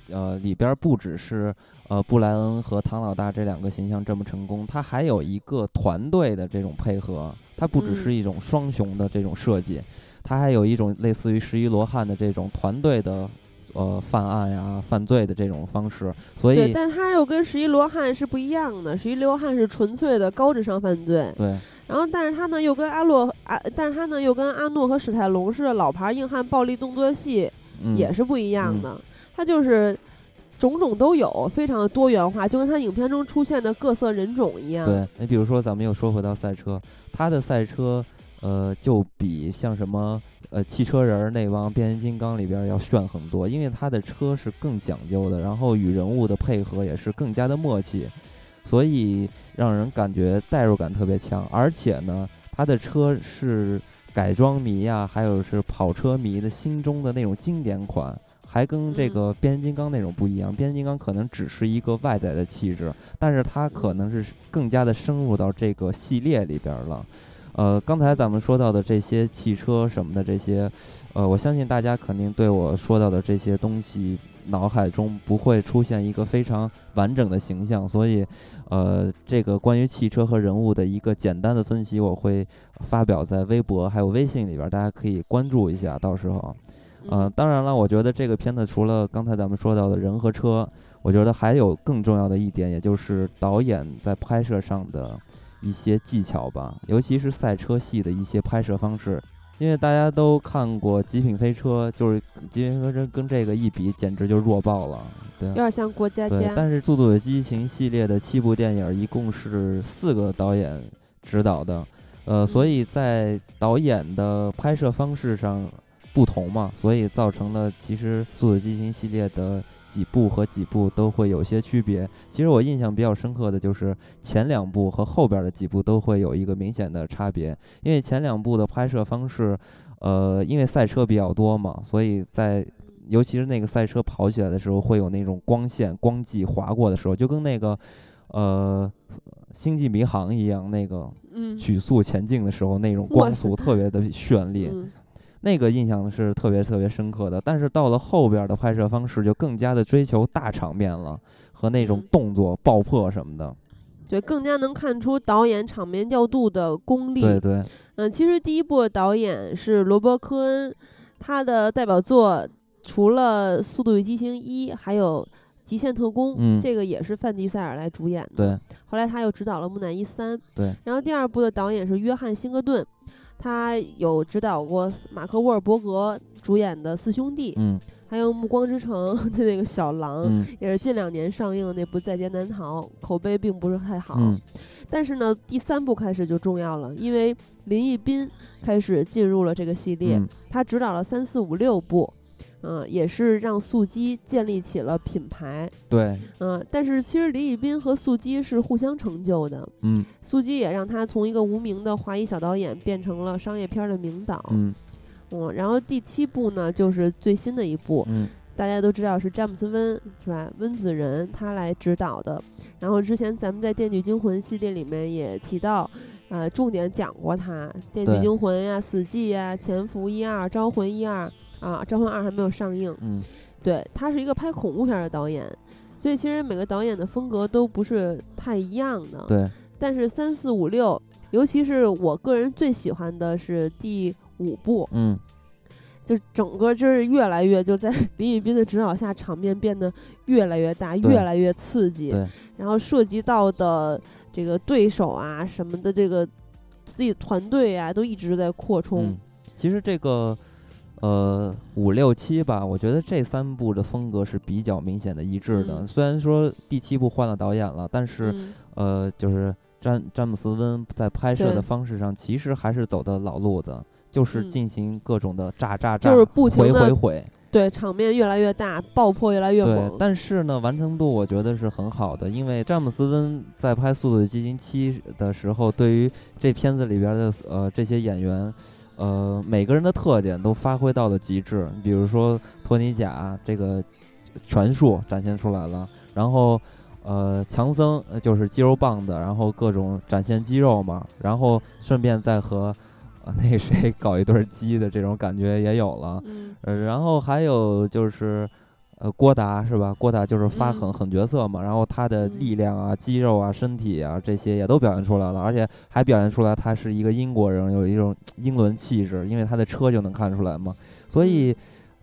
呃里边不只是呃布莱恩和唐老大这两个形象这么成功，它还有一个团队的这种配合，它不只是一种双雄的这种设计，它还有一种类似于十一罗汉的这种团队的呃犯案呀犯罪的这种方式。所以，但它又跟十一罗汉是不一样的，十一罗汉是纯粹的高智商犯罪。对。然后，但是他呢又跟阿洛啊，但是他呢又跟阿诺和史泰龙是老牌硬汉暴力动作戏。也是不一样的，它就是种种都有，非常的多元化，就跟它影片中出现的各色人种一样。对，你比如说，咱们又说回到赛车，它的赛车，呃，就比像什么呃汽车人那帮变形金刚里边要炫很多，因为他的车是更讲究的，然后与人物的配合也是更加的默契，所以让人感觉代入感特别强，而且呢，他的车是。改装迷呀，还有是跑车迷的心中的那种经典款，还跟这个变形金刚那种不一样。变形金刚可能只是一个外在的气质，但是它可能是更加的深入到这个系列里边了。呃，刚才咱们说到的这些汽车什么的这些，呃，我相信大家肯定对我说到的这些东西。脑海中不会出现一个非常完整的形象，所以，呃，这个关于汽车和人物的一个简单的分析，我会发表在微博还有微信里边，大家可以关注一下。到时候，呃，当然了，我觉得这个片子除了刚才咱们说到的人和车，我觉得还有更重要的一点，也就是导演在拍摄上的一些技巧吧，尤其是赛车戏的一些拍摄方式。因为大家都看过《极品飞车》，就是《极品飞车》跟这个一比，简直就弱爆了。对，有点像过家家。对，但是《速度与激情》系列的七部电影一共是四个导演指导的，呃，所以在导演的拍摄方式上不同嘛，所以造成了其实《速度与激情》系列的。几部和几部都会有些区别。其实我印象比较深刻的就是前两部和后边的几部都会有一个明显的差别。因为前两部的拍摄方式，呃，因为赛车比较多嘛，所以在尤其是那个赛车跑起来的时候，会有那种光线、光迹划过的时候，就跟那个呃《星际迷航》一样，那个曲速前进的时候那种光速特别 的绚丽。那个印象是特别特别深刻的，但是到了后边的拍摄方式就更加的追求大场面了，和那种动作爆破什么的，对，更加能看出导演场面调度的功力。对对，嗯，其实第一部导演是罗伯·科恩，他的代表作除了《速度与激情一》，还有《极限特工》，嗯，这个也是范迪塞尔来主演的。对，后来他又执导了《木乃伊三》。对，然后第二部的导演是约翰·辛格顿。他有指导过马克·沃尔伯格主演的《四兄弟》，嗯，还有《暮光之城》的那个小狼，嗯，也是近两年上映的那部《在劫难逃》，口碑并不是太好。嗯，但是呢，第三部开始就重要了，因为林奕斌开始进入了这个系列，他指导了三四五六部。嗯，也是让速激建立起了品牌。对，嗯，但是其实李宇斌和速激是互相成就的。嗯，速激也让他从一个无名的华裔小导演变成了商业片的名导。嗯，嗯，然后第七部呢，就是最新的一部。嗯，大家都知道是詹姆斯温是吧？温子仁他来指导的。然后之前咱们在《电锯惊魂》系列里面也提到，呃，重点讲过他，《电锯惊魂》呀，《死寂》呀，《潜伏一二》，《招魂一二》。啊，《召唤二》还没有上映。嗯，对他是一个拍恐怖片的导演，所以其实每个导演的风格都不是太一样的。对。但是三四五六，尤其是我个人最喜欢的是第五部。嗯。就整个就是越来越就在李宇斌的指导下，场面变得越来越大，越来越刺激。对。然后涉及到的这个对手啊什么的，这个自己团队啊都一直在扩充。其实这个。呃五六七吧，我觉得这三部的风格是比较明显的一致的。嗯虽然说第七部换了导演了，但是、嗯呃，就是詹詹姆斯温在拍摄的方式上，其实还是走的老路子，就是嗯进行各种的炸炸炸，就是不停毁地毁毁。对，场面越来越大，爆破越来越对猛，。但是呢，完成度我觉得是很好的，因为詹姆斯温在拍《速度与激情七》的时候，对于这片子里边的呃这些演员，呃每个人的特点都发挥到了极致。比如说托尼贾这个拳术展现出来了，然后呃强森呃就是肌肉棒的，然后各种展现肌肉嘛，然后顺便再和呃那谁搞一对儿鸡的这种感觉也有了。嗯呃，然后还有就是，呃，郭达是吧？郭达就是发嗯狠、狠角色嘛，然后他的嗯力量啊、肌肉啊、身体啊这些也都表现出来了，而且还表现出来他是一个英国人，有一种英伦气质，因为他的车就能看出来嘛。所以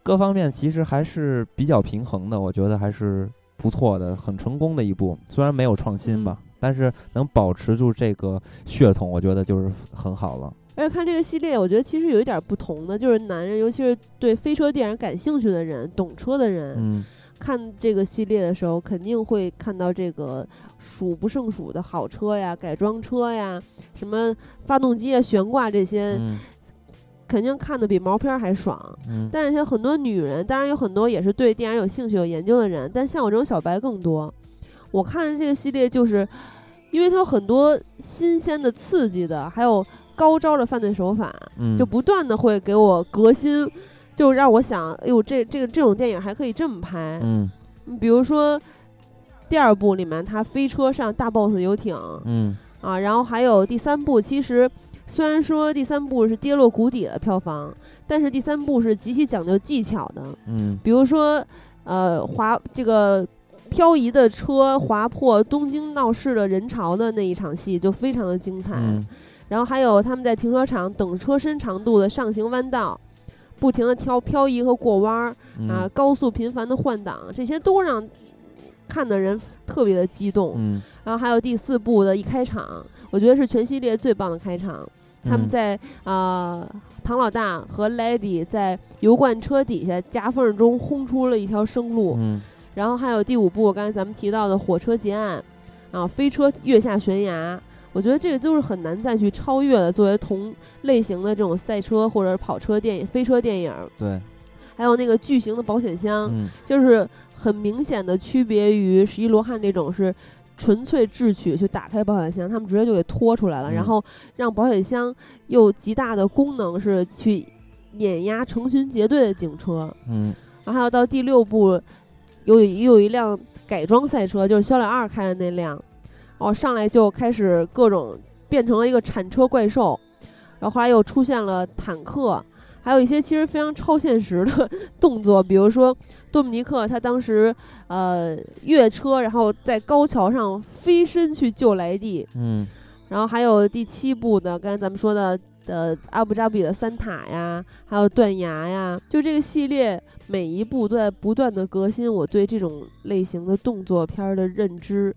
各方面其实还是比较平衡的，我觉得还是不错的，很成功的一部。虽然没有创新吧，但是能保持住这个血统，我觉得就是很好了。而且看这个系列，我觉得其实有一点不同的，就是男人，尤其是对飞车电影感兴趣的人、懂车的人，嗯看这个系列的时候，肯定会看到这个数不胜数的好车呀、改装车呀、什么发动机啊、悬挂这些，嗯肯定看的比毛片儿还爽。嗯但是像很多女人，当然有很多也是对电影有兴趣、有研究的人，但像我这种小白更多。我看这个系列，就是因为它有很多新鲜的、刺激的，还有高招的犯罪手法，嗯，就不断的会给我革新，就让我想，哎呦，这这个这种电影还可以这么拍。嗯。嗯比如说第二部里面他飞车上大 boss 游艇嗯。啊，然后还有第三部，其实虽然说第三部是跌落谷底的票房，但是第三部是极其讲究技巧的，嗯。比如说呃滑这个。漂移的车划破东京闹市的人潮的那一场戏就非常的精彩，嗯然后还有他们在停车场等车身长度的上行弯道，不停的挑漂移和过弯儿嗯啊，高速频繁的换挡，这些都让看的人特别的激动。嗯，然后还有第四部的一开场，我觉得是全系列最棒的开场。他们嗯在啊、唐老大和 Lady 在油罐车底下夹缝中轰出了一条生路。嗯然后还有第五部，刚才咱们提到的火车劫案，啊，飞车跃下悬崖，我觉得这个都是很难再去超越的。作为同类型的这种赛车或者跑车电影、飞车电影，对，还有那个巨型的保险箱，嗯就是很明显的区别于十一罗汉这种是纯粹智取去打开保险箱，他们直接就给拖出来了，嗯然后让保险箱又极大的功能是去碾压成群结队的警车。嗯然后还有到第六部，有有一辆改装赛车，就是肖两二开的那辆，哦，上来就开始各种变成了一个铲车怪兽，然后后来又出现了坦克，还有一些其实非常超现实的 动作，比如说多米尼克他当时呃越车，然后在高桥上飞身去救莱蒂，嗯然后还有第七部的，刚才咱们说的，呃，阿布扎比的三塔呀，还有断崖呀，就这个系列每一部都在不断的革新我对这种类型的动作片儿的认知，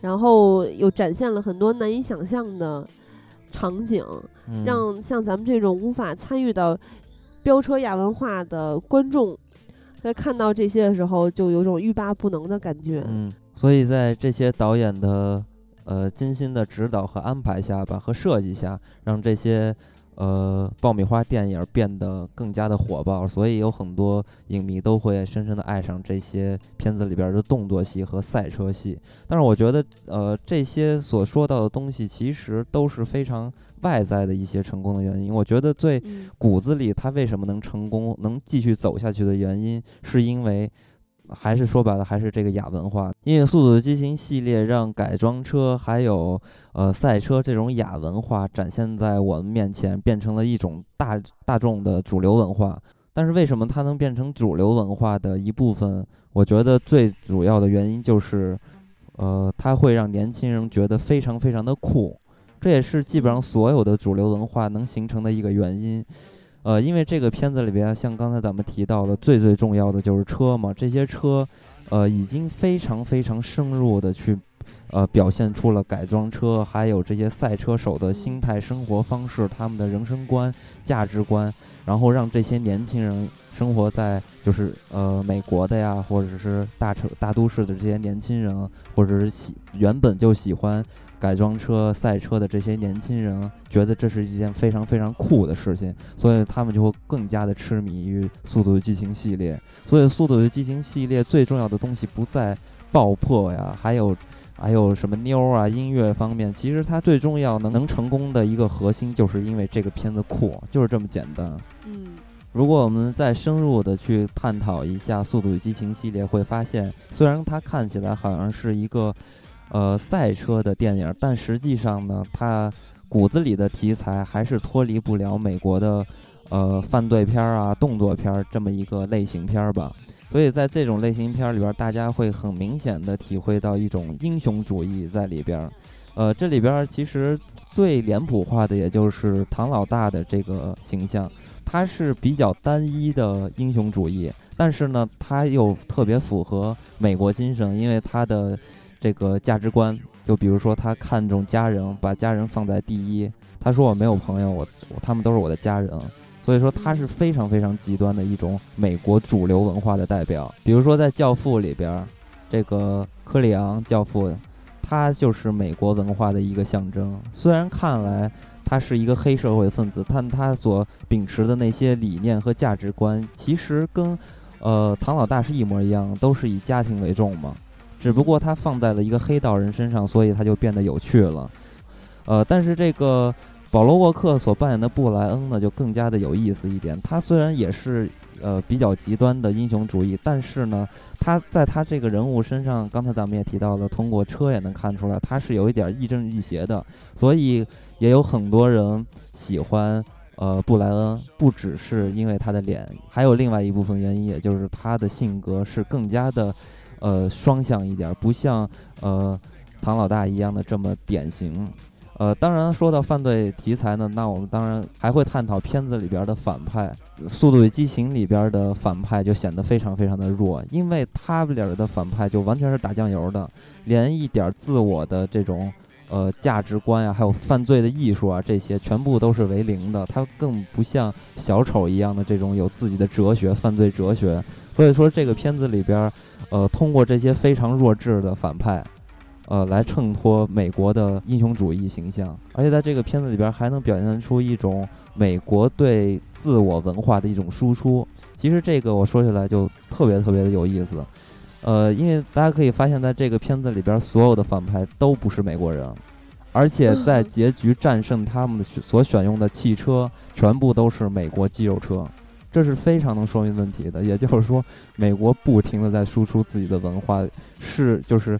然后又展现了很多难以想象的场景，嗯，让像咱们这种无法参与到飙车亚文化的观众，在看到这些的时候，就有种欲罢不能的感觉。嗯，所以在这些导演的呃精心的指导和安排下吧，和设计下，让这些呃爆米花电影变得更加的火爆，所以有很多影迷都会深深的爱上这些片子里边的动作戏和赛车戏。但是我觉得，呃，这些所说到的东西其实都是非常外在的一些成功的原因。我觉得最嗯骨子里，他为什么能成功、能继续走下去的原因，是因为还是说白了，还是这个亚文化。因为《速度与激情》系列让改装车还有呃赛车这种亚文化展现在我们面前，变成了一种大大众的主流文化。但是为什么它能变成主流文化的一部分？我觉得最主要的原因就是，呃，它会让年轻人觉得非常非常的酷。这也是基本上所有的主流文化能形成的一个原因。呃，因为这个片子里边，像刚才咱们提到的，最最重要的就是车嘛。这些车，呃，已经非常非常深入的去呃，表现出了改装车还有这些赛车手的心态、生活方式、他们的人生观、价值观，然后让这些年轻人生活在就是呃美国的呀，或者是大城大都市的这些年轻人，或者是喜原本就喜欢改装车、赛车的这些年轻人，觉得这是一件非常非常酷的事情，所以他们就会更加的痴迷于《速度与激情》系列。所以，《速度与激情》系列最重要的东西不在爆破呀，还有。还有什么妞啊？音乐方面，其实它最重要能能成功的一个核心，就是因为这个片子酷，就是这么简单。嗯，如果我们再深入的去探讨一下《速度与激情》系列，会发现，虽然它看起来好像是一个呃赛车的电影，但实际上呢，它骨子里的题材还是脱离不了美国的呃犯罪片儿啊、动作片儿这么一个类型片儿吧。所以在这种类型片儿里边，大家会很明显的体会到一种英雄主义在里边。呃，这里边其实最脸谱化的也就是唐老大的这个形象，他是比较单一的英雄主义，但是呢，他又特别符合美国精神，因为他的这个价值观，就比如说他看重家人，把家人放在第一。他说我没有朋友，我他们都是我的家人。所以说，他是非常非常极端的一种美国主流文化的代表。比如说，在《教父》里边，这个科里昂教父，他就是美国文化的一个象征。虽然看来他是一个黑社会分子，但他所秉持的那些理念和价值观，其实跟呃唐老大是一模一样，都是以家庭为重嘛。只不过他放在了一个黑道人身上，所以他就变得有趣了。呃，但是这个。保罗沃克所扮演的布莱恩呢，就更加的有意思一点。他虽然也是呃比较极端的英雄主义，但是呢，他在他这个人物身上，刚才咱们也提到了，通过车也能看出来，他是有一点亦正亦邪的。所以也有很多人喜欢呃布莱恩，不只是因为他的脸，还有另外一部分原因，也就是他的性格是更加的呃双向一点，不像呃唐老大一样的这么典型。呃，当然说到犯罪题材呢，那我们当然还会探讨片子里边的反派，《速度与激情》里边的反派就显得非常非常的弱，因为他们里的反派就完全是打酱油的，连一点自我的这种呃价值观呀，还有犯罪的艺术啊，这些全部都是为零的。他更不像小丑一样的这种有自己的哲学、犯罪哲学。所以说，这个片子里边，呃，通过这些非常弱智的反派。呃，来衬托美国的英雄主义形象，而且在这个片子里边还能表现出一种美国对自我文化的一种输出。其实这个我说起来就特别特别的有意思，呃，因为大家可以发现，在这个片子里边，所有的反派都不是美国人，而且在结局战胜他们的所选用的汽车全部都是美国肌肉车，这是非常能说明问题的。也就是说，美国不停的在输出自己的文化，是就是。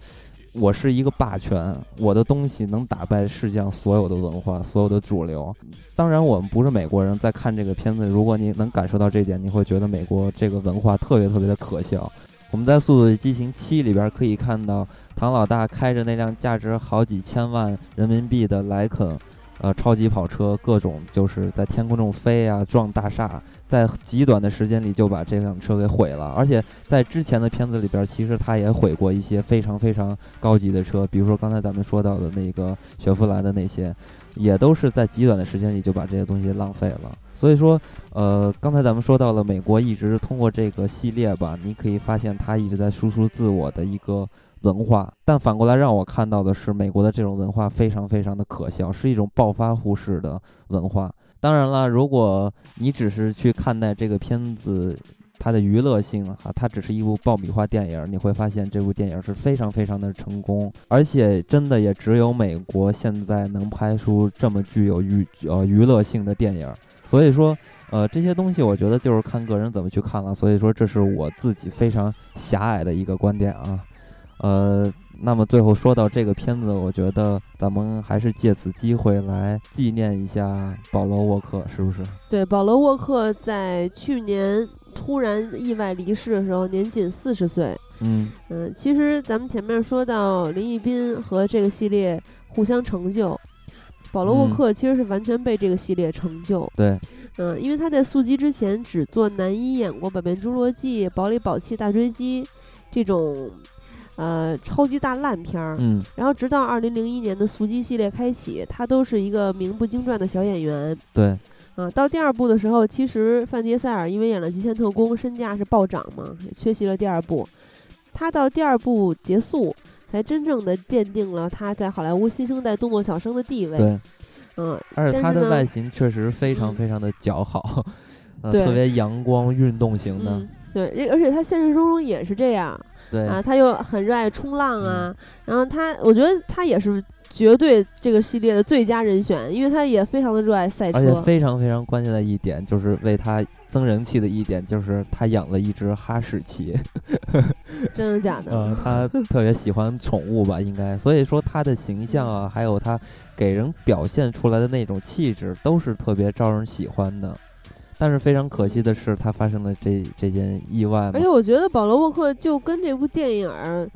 我是一个霸权，我的东西能打败世界上所有的文化，所有的主流。当然，我们不是美国人，在看这个片子，如果你能感受到这点，你会觉得美国这个文化特别特别的可笑。我们在《速度与激情七》里边可以看到，唐老大开着那辆价值好几千万人民币的莱肯，呃，超级跑车，各种就是在天空中飞啊，撞大厦。在极短的时间里就把这辆车给毁了，而且在之前的片子里边，其实他也毁过一些非常非常高级的车，比如说刚才咱们说到的那个雪佛兰的那些，也都是在极短的时间里就把这些东西浪费了。所以说，呃，刚才咱们说到了美国一直通过这个系列吧，你可以发现他一直在输出自我的一个文化，但反过来让我看到的是，美国的这种文化非常非常的可笑，是一种暴发户式的文化。当然了，如果你只是去看待这个片子，它的娱乐性哈，它只是一部爆米花电影，你会发现这部电影是非常非常的成功，而且真的也只有美国现在能拍出这么具有娱呃娱乐性的电影。所以说，呃，这些东西我觉得就是看个人怎么去看了。所以说，这是我自己非常狭隘的一个观点啊，呃。那么最后说到这个片子，我觉得咱们还是借此机会来纪念一下保罗沃克，是不是？对，保罗沃克在去年突然意外离世的时候，年仅四十岁。嗯嗯，其实咱们前面说到林一斌和这个系列互相成就，保罗沃克其实是完全被这个系列成就。对，嗯，因为他在速激之前只做男一，演过《百变侏罗纪》《堡垒宝气大追击》这种。呃超级大烂片儿。嗯然后直到二零零一年的《速激》系列开启，他都是一个名不经传的小演员。对，啊，到第二部的时候，其实范迪塞尔因为演了《极限特工》，身价是暴涨嘛，也缺席了第二部。他到第二部结束，才真正的奠定了他在好莱坞新生代动作小生的地位。对，嗯，而且他的外形确实非常嗯非常的姣好，呃，特别阳光运动型的，嗯，对，而且他现实中也是这样对，啊，他又很热爱冲浪啊，嗯然后他，我觉得他也是绝对这个系列的最佳人选，因为他也非常的热爱赛而且车。非常非常关键的一点就是为他增人气的一点就是他养了一只哈士奇，真的假的？呃，他特别喜欢宠物吧，应该，所以说他的形象啊，还有他给人表现出来的那种气质，都是特别招人喜欢的。但是非常可惜的是，他发生了这这件意外而且，我觉得保罗沃克就跟这部电影儿，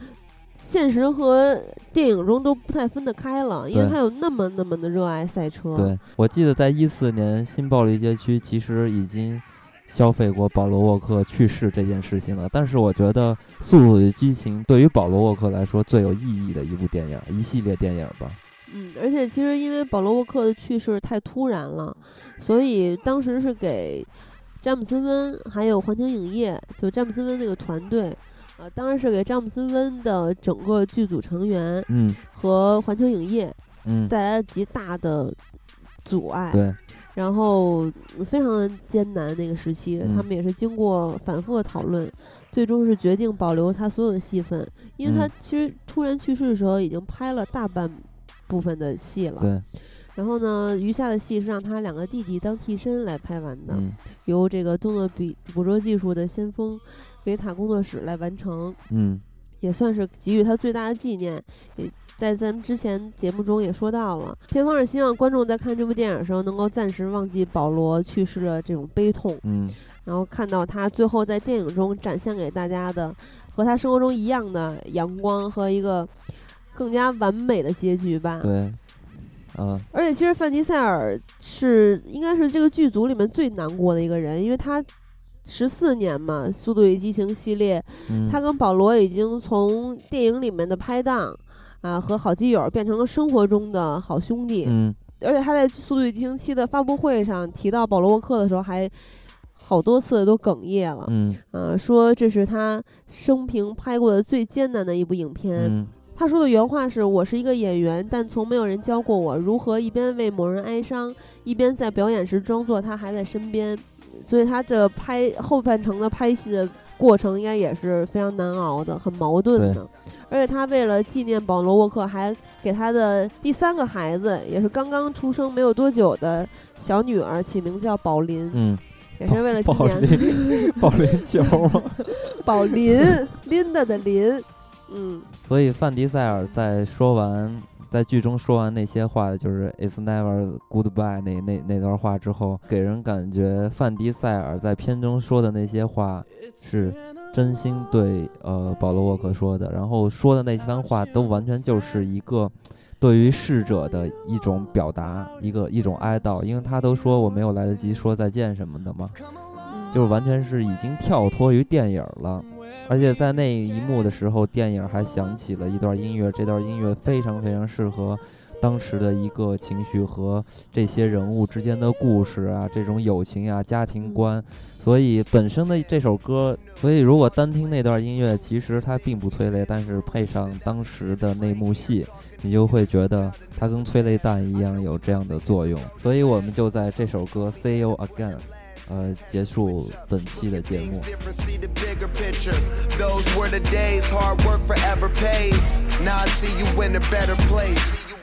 现实和电影中都不太分得开了，因为他有那么那么的热爱赛车。对我记得在一四年新暴力街区其实已经消费过保罗沃克去世这件事情了，但是我觉得《速度与激情》对于保罗沃克来说最有意义的一部电影，一系列电影吧。嗯，而且其实因为保罗沃克的去世太突然了，所以当时是给詹姆斯温还有环球影业，就詹姆斯温那个团队，呃，当然是给詹姆斯温的整个剧组成员嗯和环球影业嗯，带来了极大的阻碍。对，然后非常艰难那个时期，嗯他们也是经过反复的讨论，最终是决定保留他所有的戏份，因为他嗯其实突然去世的时候已经拍了大半部分的戏了。对，然后呢，余下的戏是让他两个弟弟当替身来拍完的，嗯。由这个动作比捕捉技术的先锋维塔工作室来完成，嗯。也算是给予他最大的纪念。也在咱们之前节目中也说到了，片方是希望观众在看这部电影的时候，能够暂时忘记保罗去世的这种悲痛，嗯。然后看到他最后在电影中展现给大家的和他生活中一样的阳光和一个更加完美的结局吧。对，啊而且其实范迪塞尔是应该是这个剧组里面最难过的一个人，因为他十四年嘛，《速度与激情》系列，嗯，他跟保罗已经从电影里面的拍档啊和好基友变成了生活中的好兄弟。嗯而且他在《速度与激情七》的发布会上提到保罗沃克的时候，还好多次都哽咽了，嗯啊，说这是他生平拍过的最艰难的一部影片。嗯他说的原话是：“我是一个演员，但从没有人教过我如何一边为某人哀伤，一边在表演时装作他还在身边。”所以他的拍后半程的拍戏的过程应该也是非常难熬的，很矛盾的。而且他为了纪念保罗沃克，还给他的第三个孩子，也是刚刚出生没有多久的小女儿起名叫宝林，嗯，也是为了纪保念龄保龄球嘛。宝林，Linda 的林。嗯，所以范迪塞尔在说完在剧中说完那些话，就是 "It's never goodbye" 那那那段话之后，给人感觉范迪塞尔在片中说的那些话是真心对呃保罗沃克说的，然后说的那番话都完全就是一个对于逝者的一种表达，一个一种哀悼，因为他都说我没有来得及说再见什么的嘛，就是完全是已经跳脱于电影了。而且在那一幕的时候，电影还响起了一段音乐，这段音乐非常非常适合当时的一个情绪和这些人物之间的故事啊，这种友情啊、家庭观。所以本身的这首歌，所以如果单听那段音乐，其实它并不催泪，但是配上当时的那幕戏，你就会觉得它跟催泪弹一样有这样的作用。所以我们就在这首歌《See You Again》。呃，结束本期的节目。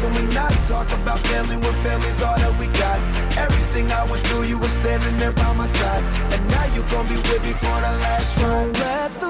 Can we not talk about family when family's all that we got? Everything I went through, you were standing there by my side. And now you gon' be with me for the last ride.